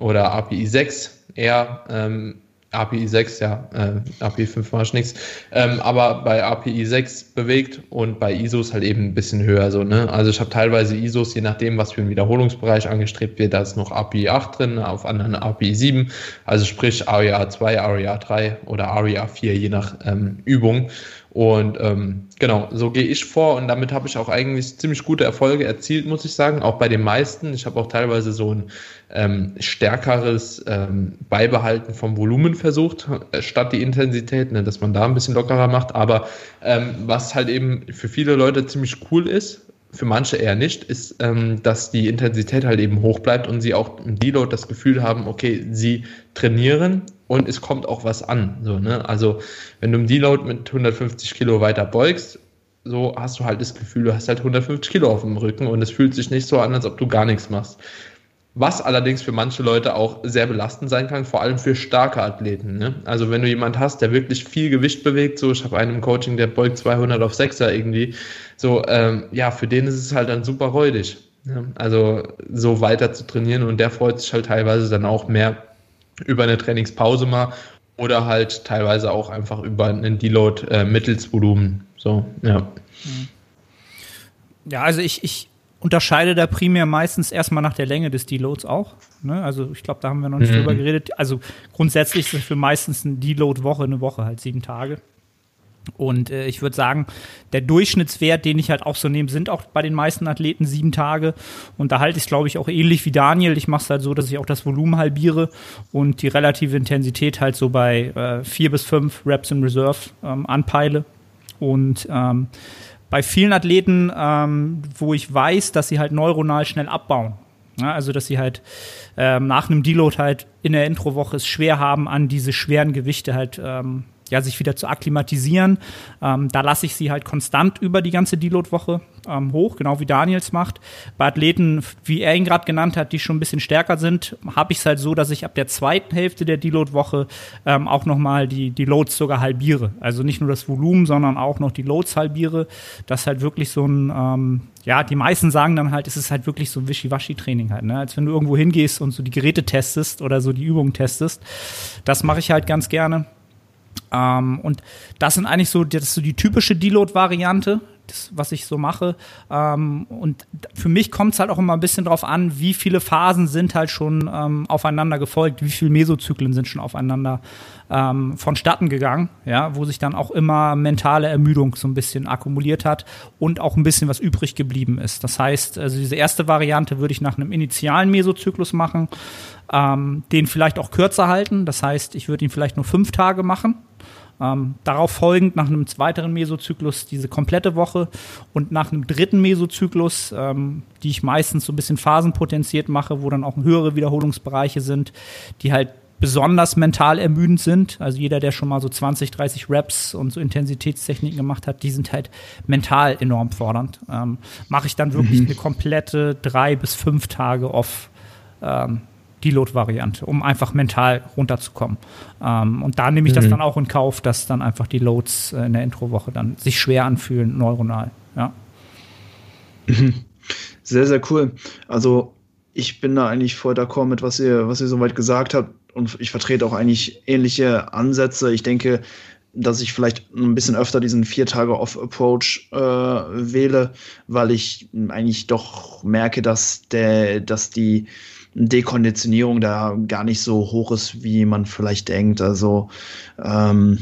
oder RPI 6 eher ähm, API 6, ja, äh, API 5 war nichts, ähm, aber bei API 6 bewegt und bei ISOs halt eben ein bisschen höher so, ne? Also ich habe teilweise ISOs, je nachdem, was für ein Wiederholungsbereich angestrebt wird, da ist noch API 8 drin, auf anderen API 7, also sprich ARIA 2, ARIA 3 oder ARIA 4, je nach ähm, Übung. Und ähm, genau, so gehe ich vor und damit habe ich auch eigentlich ziemlich gute Erfolge erzielt, muss ich sagen, auch bei den meisten. Ich habe auch teilweise so ein ähm, stärkeres ähm, Beibehalten vom Volumen versucht, äh, statt die Intensität, ne, dass man da ein bisschen lockerer macht. Aber ähm, was halt eben für viele Leute ziemlich cool ist, für manche eher nicht, ist, ähm, dass die Intensität halt eben hoch bleibt und sie auch im Deload das Gefühl haben, okay, sie trainieren und es kommt auch was an. So, ne? Also wenn du im Deload mit 150 Kilo weiter beugst, so hast du halt das Gefühl, du hast halt 150 Kilo auf dem Rücken und es fühlt sich nicht so an, als ob du gar nichts machst. Was allerdings für manche Leute auch sehr belastend sein kann, vor allem für starke Athleten. Ne? Also wenn du jemand hast, der wirklich viel Gewicht bewegt, so ich habe einen im Coaching, der beugt 200 auf 6er irgendwie, so ähm, ja, für den ist es halt dann super räudig. Ne? Also so weiter zu trainieren und der freut sich halt teilweise dann auch mehr über eine Trainingspause mal oder halt teilweise auch einfach über einen Deload äh, mittels Volumen. So, ja. Ja, also ich, ich unterscheide da primär meistens erstmal nach der Länge des Deloads auch. Ne? Also ich glaube, da haben wir noch nicht mhm. drüber geredet. Also grundsätzlich ist es für meistens ein Deload-Woche eine Woche, halt sieben Tage. Und äh, ich würde sagen, der Durchschnittswert, den ich halt auch so nehme, sind auch bei den meisten Athleten sieben Tage. Und da halte ich es, glaube ich, auch ähnlich wie Daniel. Ich mache es halt so, dass ich auch das Volumen halbiere und die relative Intensität halt so bei äh, vier bis fünf Reps in Reserve ähm, anpeile. Und ähm, bei vielen Athleten, ähm, wo ich weiß, dass sie halt neuronal schnell abbauen. Ja, also, dass sie halt ähm, nach einem Deload halt in der Introwoche es schwer haben, an diese schweren Gewichte halt ähm, ja, sich wieder zu akklimatisieren. Ähm, da lasse ich sie halt konstant über die ganze Deload-Woche ähm, hoch, genau wie Daniels macht. Bei Athleten, wie er ihn gerade genannt hat, die schon ein bisschen stärker sind, habe ich es halt so, dass ich ab der zweiten Hälfte der Deload-Woche ähm, auch nochmal die, die Loads sogar halbiere. Also nicht nur das Volumen, sondern auch noch die Loads halbiere. Das halt wirklich so ein, ähm, ja, die meisten sagen dann halt, es ist halt wirklich so ein Wischiwaschi-Training halt, ne? Als wenn du irgendwo hingehst und so die Geräte testest oder so die Übungen testest. Das mache ich halt ganz gerne. Ähm, und das sind eigentlich so, das so die typische Deload-Variante, das, was ich so mache. Ähm, und für mich kommt es halt auch immer ein bisschen drauf an, wie viele Phasen sind halt schon ähm, aufeinander gefolgt, wie viele Mesozyklen sind schon aufeinander ähm, vonstatten gegangen, ja, wo sich dann auch immer mentale Ermüdung so ein bisschen akkumuliert hat und auch ein bisschen was übrig geblieben ist. Das heißt, also diese erste Variante würde ich nach einem initialen Mesozyklus machen, ähm, den vielleicht auch kürzer halten. Das heißt, ich würde ihn vielleicht nur fünf Tage machen ähm, darauf folgend nach einem weiteren Mesozyklus diese komplette Woche und nach einem dritten Mesozyklus, ähm, die ich meistens so ein bisschen phasenpotenziert mache, wo dann auch höhere Wiederholungsbereiche sind, die halt besonders mental ermüdend sind. Also jeder, der schon mal so 20, 30 Reps und so Intensitätstechniken gemacht hat, die sind halt mental enorm fordernd. Ähm, Mache ich dann wirklich mhm. eine komplette drei bis fünf Tage off ähm, Deload-Variante, um einfach mental runterzukommen. Ähm, und da nehme ich mhm. das dann auch in Kauf, dass dann einfach die Loads äh, in der Introwoche dann sich schwer anfühlen, neuronal. Ja. Sehr, sehr cool. Also ich bin da eigentlich voll d'accord mit, was ihr, was ihr soweit gesagt habt. Und ich vertrete auch eigentlich ähnliche Ansätze. Ich denke, dass ich vielleicht ein bisschen öfter diesen vier Tage Off-Approach äh, wähle, weil ich eigentlich doch merke, dass der, dass die Dekonditionierung da gar nicht so hoch ist, wie man vielleicht denkt. Also ähm,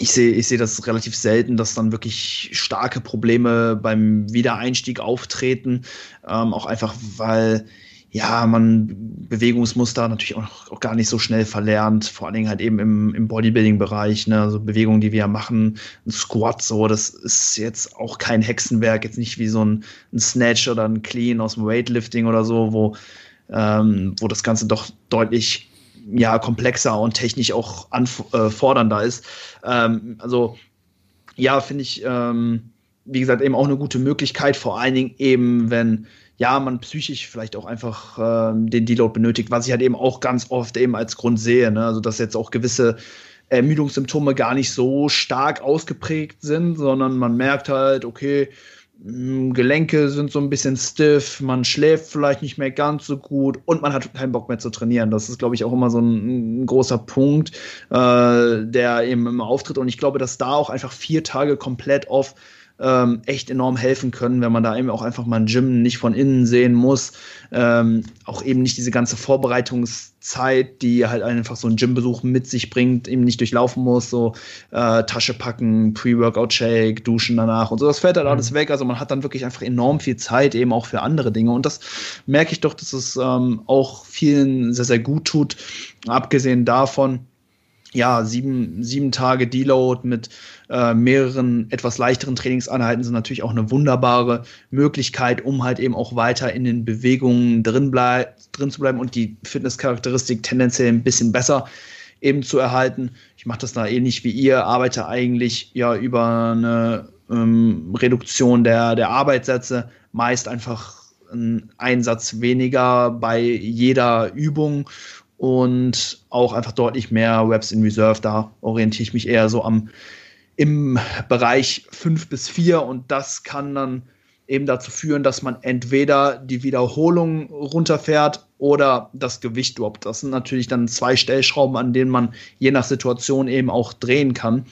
ich sehe ich sehe das relativ selten, dass dann wirklich starke Probleme beim Wiedereinstieg auftreten. Ähm, auch einfach, weil ja, man Bewegungsmuster natürlich auch, auch, gar nicht so schnell verlernt, vor allen Dingen halt eben im, im Bodybuilding-Bereich, ne, also Bewegungen, die wir machen, ein Squat so, das ist jetzt auch kein Hexenwerk, jetzt nicht wie so ein, ein Snatch oder ein Clean aus dem Weightlifting oder so, wo ähm, wo das Ganze doch deutlich ja, komplexer und technisch auch anfordernder äh, ist. Ähm, also ja, finde ich, ähm, wie gesagt, eben auch eine gute Möglichkeit, vor allen Dingen eben, wenn ja, man psychisch vielleicht auch einfach ähm, den Deload benötigt, was ich halt eben auch ganz oft eben als Grund sehe. Ne? Also, dass jetzt auch gewisse Ermüdungssymptome gar nicht so stark ausgeprägt sind, sondern man merkt halt, okay, Gelenke sind so ein bisschen stiff, man schläft vielleicht nicht mehr ganz so gut und man hat keinen Bock mehr zu trainieren. Das ist, glaube ich, auch immer so ein, ein großer Punkt, äh, der eben immer auftritt. Und ich glaube, dass da auch einfach vier Tage komplett off ähm, echt enorm helfen können, wenn man da eben auch einfach mal ein Gym nicht von innen sehen muss. Ähm, auch eben nicht diese ganze Vorbereitungszeit, die halt einfach so ein Gymbesuch mit sich bringt, eben nicht durchlaufen muss, so äh, Tasche packen, Pre-Workout-Shake, duschen danach und so. Das fällt halt mhm. alles weg. Also man hat dann wirklich einfach enorm viel Zeit eben auch für andere Dinge. Und das merke ich doch, dass es ähm, auch vielen sehr, sehr gut tut. Abgesehen davon, ja, sieben, sieben Tage Deload mit äh, mehreren etwas leichteren Trainingseinheiten sind natürlich auch eine wunderbare Möglichkeit, um halt eben auch weiter in den Bewegungen drin, bleib, drin zu bleiben und die Fitnesscharakteristik tendenziell ein bisschen besser eben zu erhalten. Ich mache das da ähnlich wie ihr, arbeite eigentlich ja über eine ähm, Reduktion der, der Arbeitssätze, meist einfach ein Einsatz weniger bei jeder Übung und auch einfach deutlich mehr Webs in Reserve. Da orientiere ich mich eher so am im Bereich 5 bis 4 und das kann dann eben dazu führen, dass man entweder die Wiederholung runterfährt oder das Gewicht droppt. Das sind natürlich dann zwei Stellschrauben, an denen man je nach Situation eben auch drehen kann.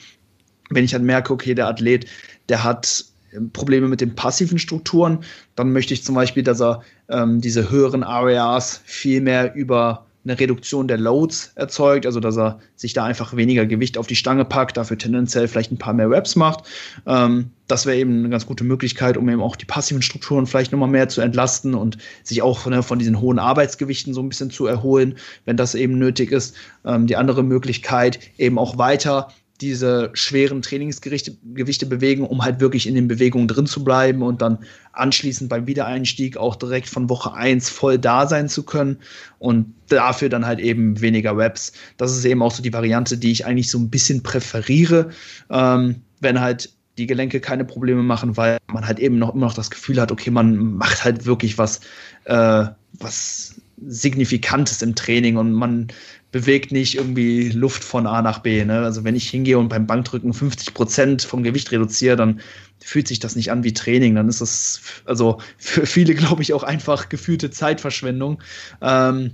Wenn ich dann merke, okay, der Athlet, der hat Probleme mit den passiven Strukturen, dann möchte ich zum Beispiel, dass er ähm, diese höheren Areas viel mehr über eine Reduktion der Loads erzeugt, also dass er sich da einfach weniger Gewicht auf die Stange packt, dafür tendenziell vielleicht ein paar mehr Reps macht. Ähm, das wäre eben eine ganz gute Möglichkeit, um eben auch die passiven Strukturen vielleicht nochmal mehr zu entlasten und sich auch von, von diesen hohen Arbeitsgewichten so ein bisschen zu erholen, wenn das eben nötig ist. Ähm, die andere Möglichkeit, eben auch weiter diese schweren Trainingsgewichte bewegen, um halt wirklich in den Bewegungen drin zu bleiben und dann anschließend beim Wiedereinstieg auch direkt von Woche 1 voll da sein zu können und dafür dann halt eben weniger Reps. Das ist eben auch so die Variante, die ich eigentlich so ein bisschen präferiere, ähm, wenn halt die Gelenke keine Probleme machen, weil man halt eben noch immer noch das Gefühl hat, okay, man macht halt wirklich was, äh, was Signifikantes im Training und man bewegt nicht irgendwie Luft von A nach B. Ne? Also wenn ich hingehe und beim Bankdrücken 50 Prozent vom Gewicht reduziere, dann fühlt sich das nicht an wie Training. Dann ist das also für viele, glaube ich, auch einfach gefühlte Zeitverschwendung. Ähm,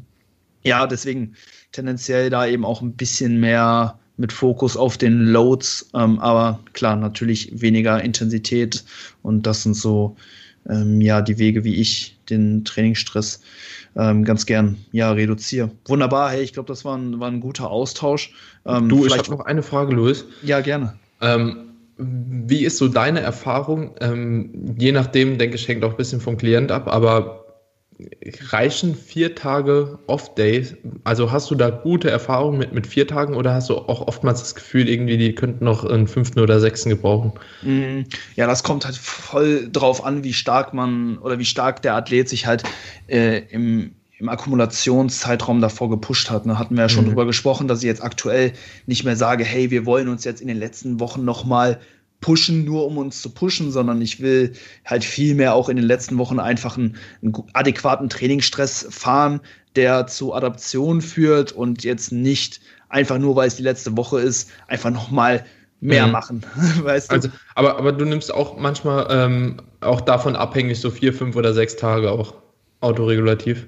ja, deswegen tendenziell da eben auch ein bisschen mehr mit Fokus auf den Loads, ähm, aber klar, natürlich weniger Intensität und das sind so ähm, ja die Wege, wie ich den Trainingsstress ähm, ganz gern ja reduziere. Wunderbar, hey, ich glaube, das war ein, war ein guter Austausch. Ähm, du, ich habe noch eine Frage, Louis. Ja, gerne. Ähm, wie ist so deine Erfahrung? Ähm, je nachdem, denke ich, hängt auch ein bisschen vom Klient ab, aber reichen vier Tage Off-Days? Also hast du da gute Erfahrungen mit, mit vier Tagen oder hast du auch oftmals das Gefühl, irgendwie, die könnten noch einen fünften oder sechsten gebrauchen? Mm, ja, das kommt halt voll drauf an, wie stark man oder wie stark der Athlet sich halt äh, im, im Akkumulationszeitraum davor gepusht hat. Da ne? hatten wir ja schon mhm. drüber gesprochen, dass ich jetzt aktuell nicht mehr sage, hey, wir wollen uns jetzt in den letzten Wochen nochmal pushen, nur um uns zu pushen, sondern ich will halt viel mehr auch in den letzten Wochen einfach einen, einen adäquaten Trainingsstress fahren, der zu Adaption führt und jetzt nicht einfach nur, weil es die letzte Woche ist, einfach nochmal mehr mhm. machen. weißt du? Also, aber, aber du nimmst auch manchmal ähm, auch davon abhängig so vier, fünf oder sechs Tage auch autoregulativ.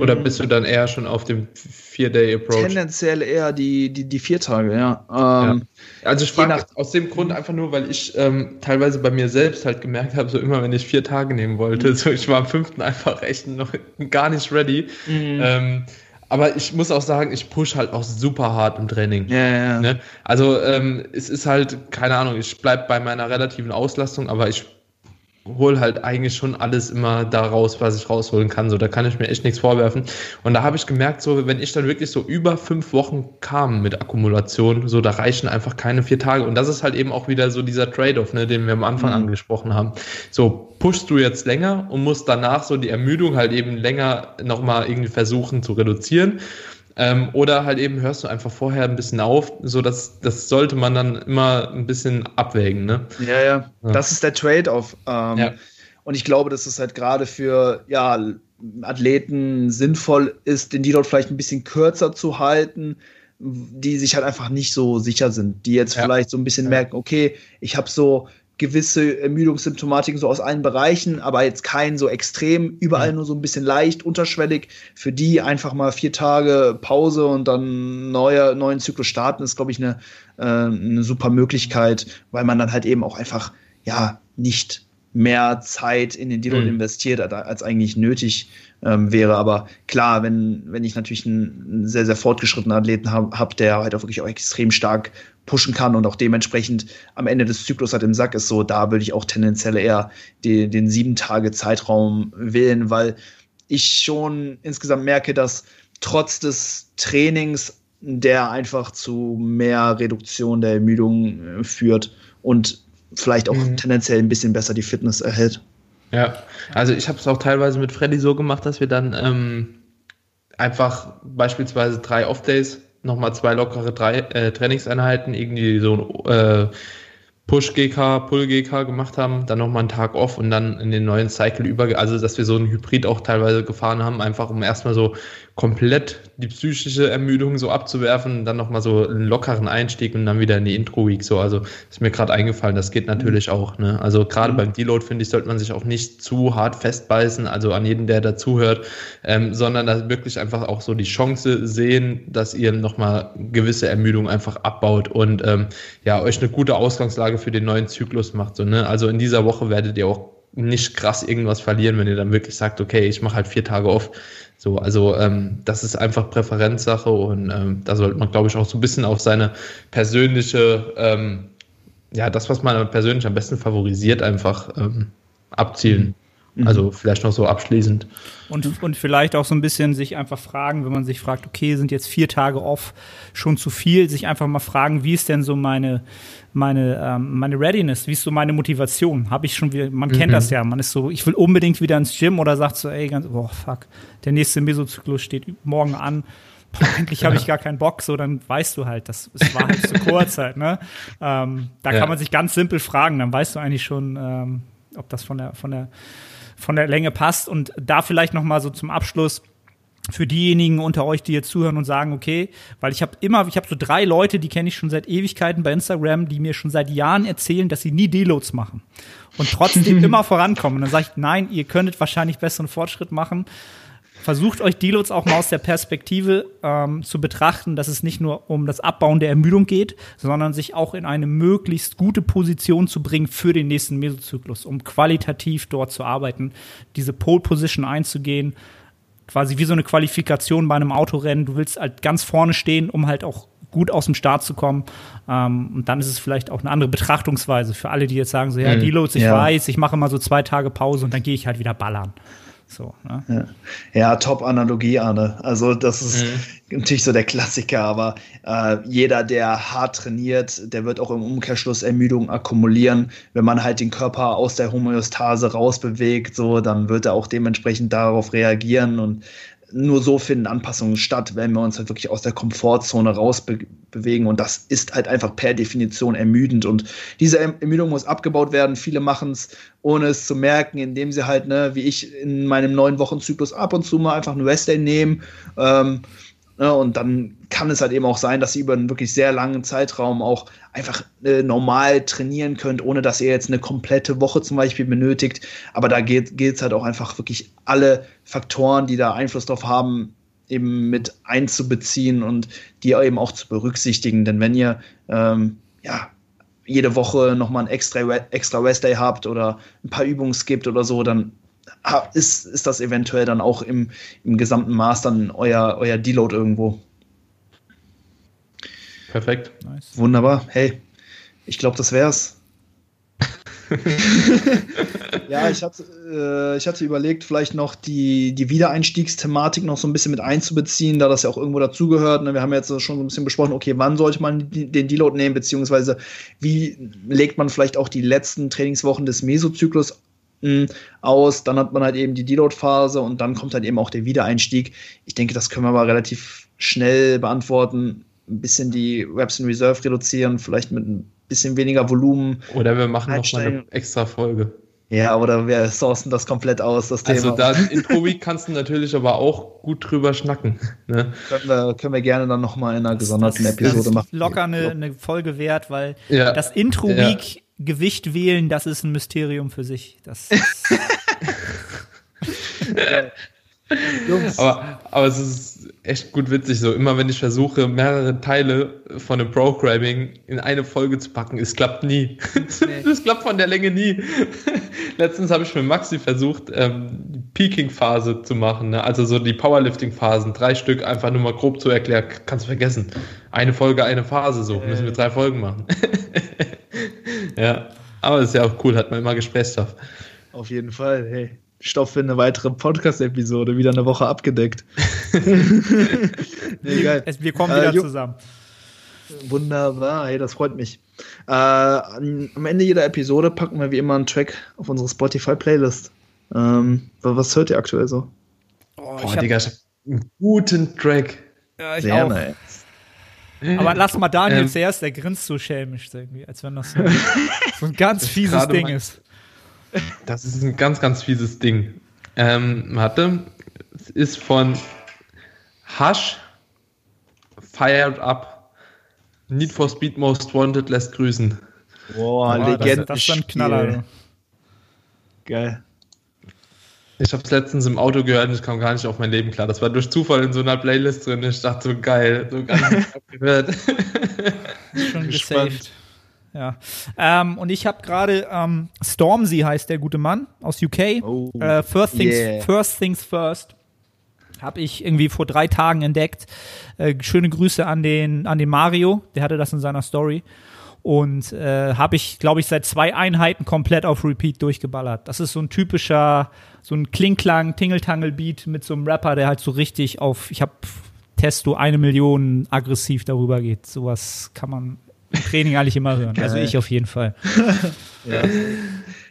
Oder mhm. bist du dann eher schon auf dem Vier-Day-Approach? Tendenziell eher die, die, die vier Tage, ja. Ähm, ja. Also ich frage aus dem Grund einfach nur, weil ich ähm, teilweise bei mir selbst halt gemerkt habe, so immer wenn ich vier Tage nehmen wollte, mhm. so ich war am fünften einfach echt noch gar nicht ready. Mhm. Ähm, aber ich muss auch sagen, ich push halt auch super hart im Training. Ja, ja. Ne? Also ähm, es ist halt, keine Ahnung, ich bleibe bei meiner relativen Auslastung, aber ich hole halt eigentlich schon alles immer da raus, was ich rausholen kann. So, da kann ich mir echt nichts vorwerfen. Und da habe ich gemerkt, so, wenn ich dann wirklich so über fünf Wochen kam mit Akkumulation, so, da reichen einfach keine vier Tage. Und das ist halt eben auch wieder so dieser Trade-off, ne, den wir am Anfang mhm. angesprochen haben. So, pushst du jetzt länger und musst danach so die Ermüdung halt eben länger nochmal irgendwie versuchen zu reduzieren. Ähm, oder halt eben hörst du einfach vorher ein bisschen auf, so dass das sollte man dann immer ein bisschen abwägen, ne? Ja, ja. ja. Das ist der Trade-off. Ähm, ja. Und ich glaube, dass es halt gerade für ja, Athleten sinnvoll ist, den Deload vielleicht ein bisschen kürzer zu halten, die sich halt einfach nicht so sicher sind, die jetzt ja. vielleicht so ein bisschen merken, okay, ich habe so gewisse Ermüdungssymptomatiken so aus allen Bereichen, aber jetzt kein so extrem, überall nur so ein bisschen leicht, unterschwellig. Für die einfach mal vier Tage Pause und dann neuer, neuen Zyklus starten, ist, glaube ich, eine, äh, eine super Möglichkeit, weil man dann halt eben auch einfach, ja, nicht mehr Zeit in den Deload mhm. investiert, als eigentlich nötig ähm, wäre. Aber klar, wenn, wenn ich natürlich einen, sehr, sehr fortgeschrittenen Athleten habe, hab, der halt auch wirklich auch extrem stark pushen kann und auch dementsprechend am Ende des Zyklus halt im Sack ist, so da würde ich auch tendenziell eher die, den sieben Tage Zeitraum wählen, weil ich schon insgesamt merke, dass trotz des Trainings der einfach zu mehr Reduktion der Ermüdung äh, führt und vielleicht auch mhm. tendenziell ein bisschen besser die Fitness erhält. Ja, also ich habe es auch teilweise mit Freddy so gemacht, dass wir dann ähm, einfach beispielsweise drei Off-Days, nochmal zwei lockere drei, äh, Trainingseinheiten, irgendwie so äh, Push-GK, Pull-GK gemacht haben, dann nochmal einen Tag off und dann in den neuen Cycle über, also dass wir so einen Hybrid auch teilweise gefahren haben, einfach um erstmal so komplett die psychische Ermüdung so abzuwerfen, dann nochmal so einen lockeren Einstieg und dann wieder in die Intro-Week so. Also ist mir gerade eingefallen, das geht natürlich mhm. auch. Ne? Also gerade mhm. beim Deload, finde ich, sollte man sich auch nicht zu hart festbeißen, also an jeden, der dazuhört, ähm, sondern da wirklich einfach auch so die Chance sehen, dass ihr nochmal gewisse Ermüdung einfach abbaut und ähm, ja, euch eine gute Ausgangslage für den neuen Zyklus macht. So, ne? Also in dieser Woche werdet ihr auch nicht krass irgendwas verlieren, wenn ihr dann wirklich sagt, okay, ich mache halt vier Tage auf. So, also ähm, das ist einfach Präferenzsache und ähm, da sollte man, glaube ich, auch so ein bisschen auf seine persönliche, ähm, ja, das, was man persönlich am besten favorisiert, einfach ähm, abzielen. Mhm. Also vielleicht noch so abschließend. Und, und vielleicht auch so ein bisschen sich einfach fragen, wenn man sich fragt, okay, sind jetzt vier Tage off schon zu viel, sich einfach mal fragen, wie ist denn so meine, meine, ähm, meine Readiness, wie ist so meine Motivation? Habe ich schon wieder, man kennt mhm. das ja, man ist so, ich will unbedingt wieder ins Gym oder sagt so, ey, ganz, boah, fuck, der nächste Mesozyklus steht morgen an. Boah, eigentlich habe ich gar keinen Bock, so dann weißt du halt, das es war halt zu kurz halt, ne? Ähm, da ja. kann man sich ganz simpel fragen, dann weißt du eigentlich schon, ähm, ob das von der von der von der Länge passt. Und da vielleicht noch mal so zum Abschluss für diejenigen unter euch, die jetzt zuhören und sagen, okay, weil ich habe immer, ich habe so drei Leute, die kenne ich schon seit Ewigkeiten bei Instagram, die mir schon seit Jahren erzählen, dass sie nie Deloads machen und trotzdem immer vorankommen. Und dann sage ich, nein, ihr könntet wahrscheinlich besseren Fortschritt machen versucht euch Deloads auch mal aus der Perspektive ähm, zu betrachten, dass es nicht nur um das Abbauen der Ermüdung geht, sondern sich auch in eine möglichst gute Position zu bringen für den nächsten Mesozyklus, um qualitativ dort zu arbeiten, diese Pole Position einzugehen, quasi wie so eine Qualifikation bei einem Autorennen. Du willst halt ganz vorne stehen, um halt auch gut aus dem Start zu kommen. Ähm, und dann ist es vielleicht auch eine andere Betrachtungsweise für alle, die jetzt sagen, so ja, mhm. Deloads, ich ja. weiß, ich mache mal so zwei Tage Pause und dann gehe ich halt wieder ballern. So, ne? ja. ja, Top-Analogie, Arne. Also, das ist mhm. natürlich so der Klassiker, aber äh, jeder, der hart trainiert, der wird auch im Umkehrschluss Ermüdung akkumulieren. Wenn man halt den Körper aus der Homöostase rausbewegt, so, dann wird er auch dementsprechend darauf reagieren und nur so finden Anpassungen statt, wenn wir uns halt wirklich aus der Komfortzone rausbewegen. Und das ist halt einfach per Definition ermüdend. Und diese Ermüdung muss abgebaut werden. Viele machen es, ohne es zu merken, indem sie halt, ne, wie ich in meinem neun Wochen Zyklus ab und zu mal einfach einen Rest nehmen. Ähm, Ne, und dann kann es halt eben auch sein, dass ihr über einen wirklich sehr langen Zeitraum auch einfach äh, normal trainieren könnt, ohne dass ihr jetzt eine komplette Woche zum Beispiel benötigt. Aber da geht es halt auch einfach wirklich alle Faktoren, die da Einfluss drauf haben, eben mit einzubeziehen und die eben auch zu berücksichtigen. Denn wenn ihr ähm, ja jede Woche nochmal ein extra, extra Rest Day habt oder ein paar Übungen skippt oder so, dann ist, ist das eventuell dann auch im, im gesamten Maß dann euer, euer Deload irgendwo. Perfekt. Nice. Wunderbar. Hey, ich glaube, das wär's. ja, ich hatte, äh, ich hatte überlegt, vielleicht noch die, die Wiedereinstiegsthematik noch so ein bisschen mit einzubeziehen, da das ja auch irgendwo dazugehört. Ne? Wir haben jetzt schon so ein bisschen besprochen, okay, wann sollte man den Deload nehmen, beziehungsweise wie legt man vielleicht auch die letzten Trainingswochen des Mesozyklus aus, dann hat man halt eben die Deload-Phase und dann kommt halt eben auch der Wiedereinstieg. Ich denke, das können wir aber relativ schnell beantworten. Ein bisschen die Reps in Reserve reduzieren, vielleicht mit ein bisschen weniger Volumen. Oder wir machen noch mal eine extra Folge. Ja, oder wir sourcen das komplett aus, das also Thema. Also da in Week kannst du natürlich aber auch gut drüber schnacken. Ne? Können, wir, können wir gerne dann nochmal in einer gesonderten das, Episode das machen. Locker eine, eine Folge wert, weil ja. das Intro Week ja Gewicht wählen, das ist ein Mysterium für sich. Das aber, aber es ist echt gut witzig so. Immer wenn ich versuche, mehrere Teile von einem Programming in eine Folge zu packen, es klappt nie. Das klappt von der Länge nie. Letztens habe ich mit Maxi versucht, ähm, die Peaking-Phase zu machen. Ne? Also so die Powerlifting-Phasen, drei Stück einfach nur mal grob zu erklären. Kannst du vergessen. Eine Folge, eine Phase so. Müssen wir drei Folgen machen. Ja, aber ist ja auch cool, hat man immer Gesprächsstoff. Auf jeden Fall, hey. Stoff für eine weitere Podcast-Episode, wieder eine Woche abgedeckt. nee, geil. Wir kommen wieder äh, zusammen. Wunderbar, hey, das freut mich. Äh, am Ende jeder Episode packen wir wie immer einen Track auf unsere Spotify-Playlist. Ähm, was hört ihr aktuell so? Oh, ich Digga, ich hab einen guten Track. Ja, ich Sehr auch. Nice. Aber lass mal Daniel ähm, zuerst, der grinst so schelmisch irgendwie, als wenn das so, so ein ganz fieses Ding ist. Das ist ein ganz, ganz fieses Ding. Ähm, warte, es ist von Hush, Fired Up, Need for Speed Most Wanted lässt grüßen. Boah, oh, Legende. Das, das ist ein Knaller. Geil. Ich habe es letztens im Auto gehört und ich kam gar nicht auf mein Leben klar. Das war durch Zufall in so einer Playlist drin. Ich dachte so geil, so ganz gehört. Schon gesaved. Ja. Ähm, und ich habe gerade ähm, Stormzy heißt der gute Mann aus UK. Oh, äh, first, things, yeah. first Things First. Habe ich irgendwie vor drei Tagen entdeckt. Äh, schöne Grüße an den, an den Mario, der hatte das in seiner Story. Und äh, habe ich, glaube ich, seit zwei Einheiten komplett auf Repeat durchgeballert. Das ist so ein typischer, so ein Klingklang, Tingeltangel-Beat mit so einem Rapper, der halt so richtig auf, ich habe Testo eine Million aggressiv darüber geht. Sowas kann man im Training eigentlich immer hören. Also ich auf jeden Fall. ja.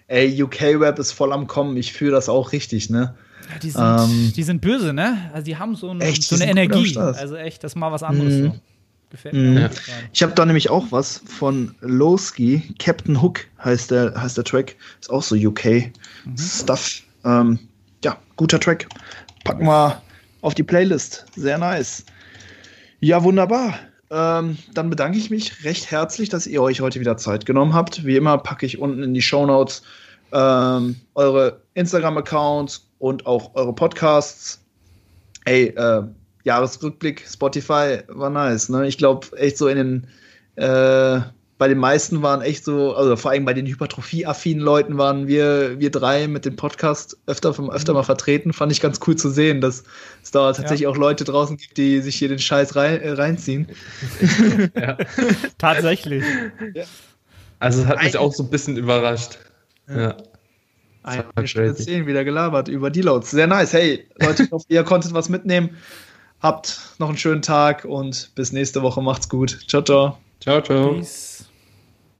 Ey, UK-Rap ist voll am Kommen. Ich fühle das auch richtig, ne? Ja, die, sind, ähm, die sind böse, ne? Also die haben so, ein, echt, so eine Energie. Also echt, das ist mal was anderes. Mhm. So. Gefällt mir. Mhm. Ich habe da nämlich auch was von Lowski. Captain Hook heißt der, heißt der Track. Ist auch so UK-Stuff. Mhm. Ähm, ja, guter Track. Packen wir auf die Playlist. Sehr nice. Ja, wunderbar. Ähm, dann bedanke ich mich recht herzlich, dass ihr euch heute wieder Zeit genommen habt. Wie immer packe ich unten in die Show Notes ähm, eure Instagram-Accounts und auch eure Podcasts. Ey, äh, Jahresrückblick, Spotify war nice. Ne? Ich glaube, echt so in den, äh, bei den meisten waren echt so, also vor allem bei den hypertrophie-affinen Leuten waren wir, wir drei mit dem Podcast öfter, öfter mal vertreten. Fand ich ganz cool zu sehen, dass es da tatsächlich ja. auch Leute draußen gibt, die sich hier den Scheiß rein, äh, reinziehen. Ja. Tatsächlich. Ja. Also es hat mich auch so ein bisschen überrascht. Ja. Eine Stunde zehn wieder gelabert über Deloads. Sehr nice. Hey, Leute, ich hoffe, ihr konntet was mitnehmen. Habt noch einen schönen Tag und bis nächste Woche. Macht's gut. Ciao, ciao. Ciao, ciao. Peace.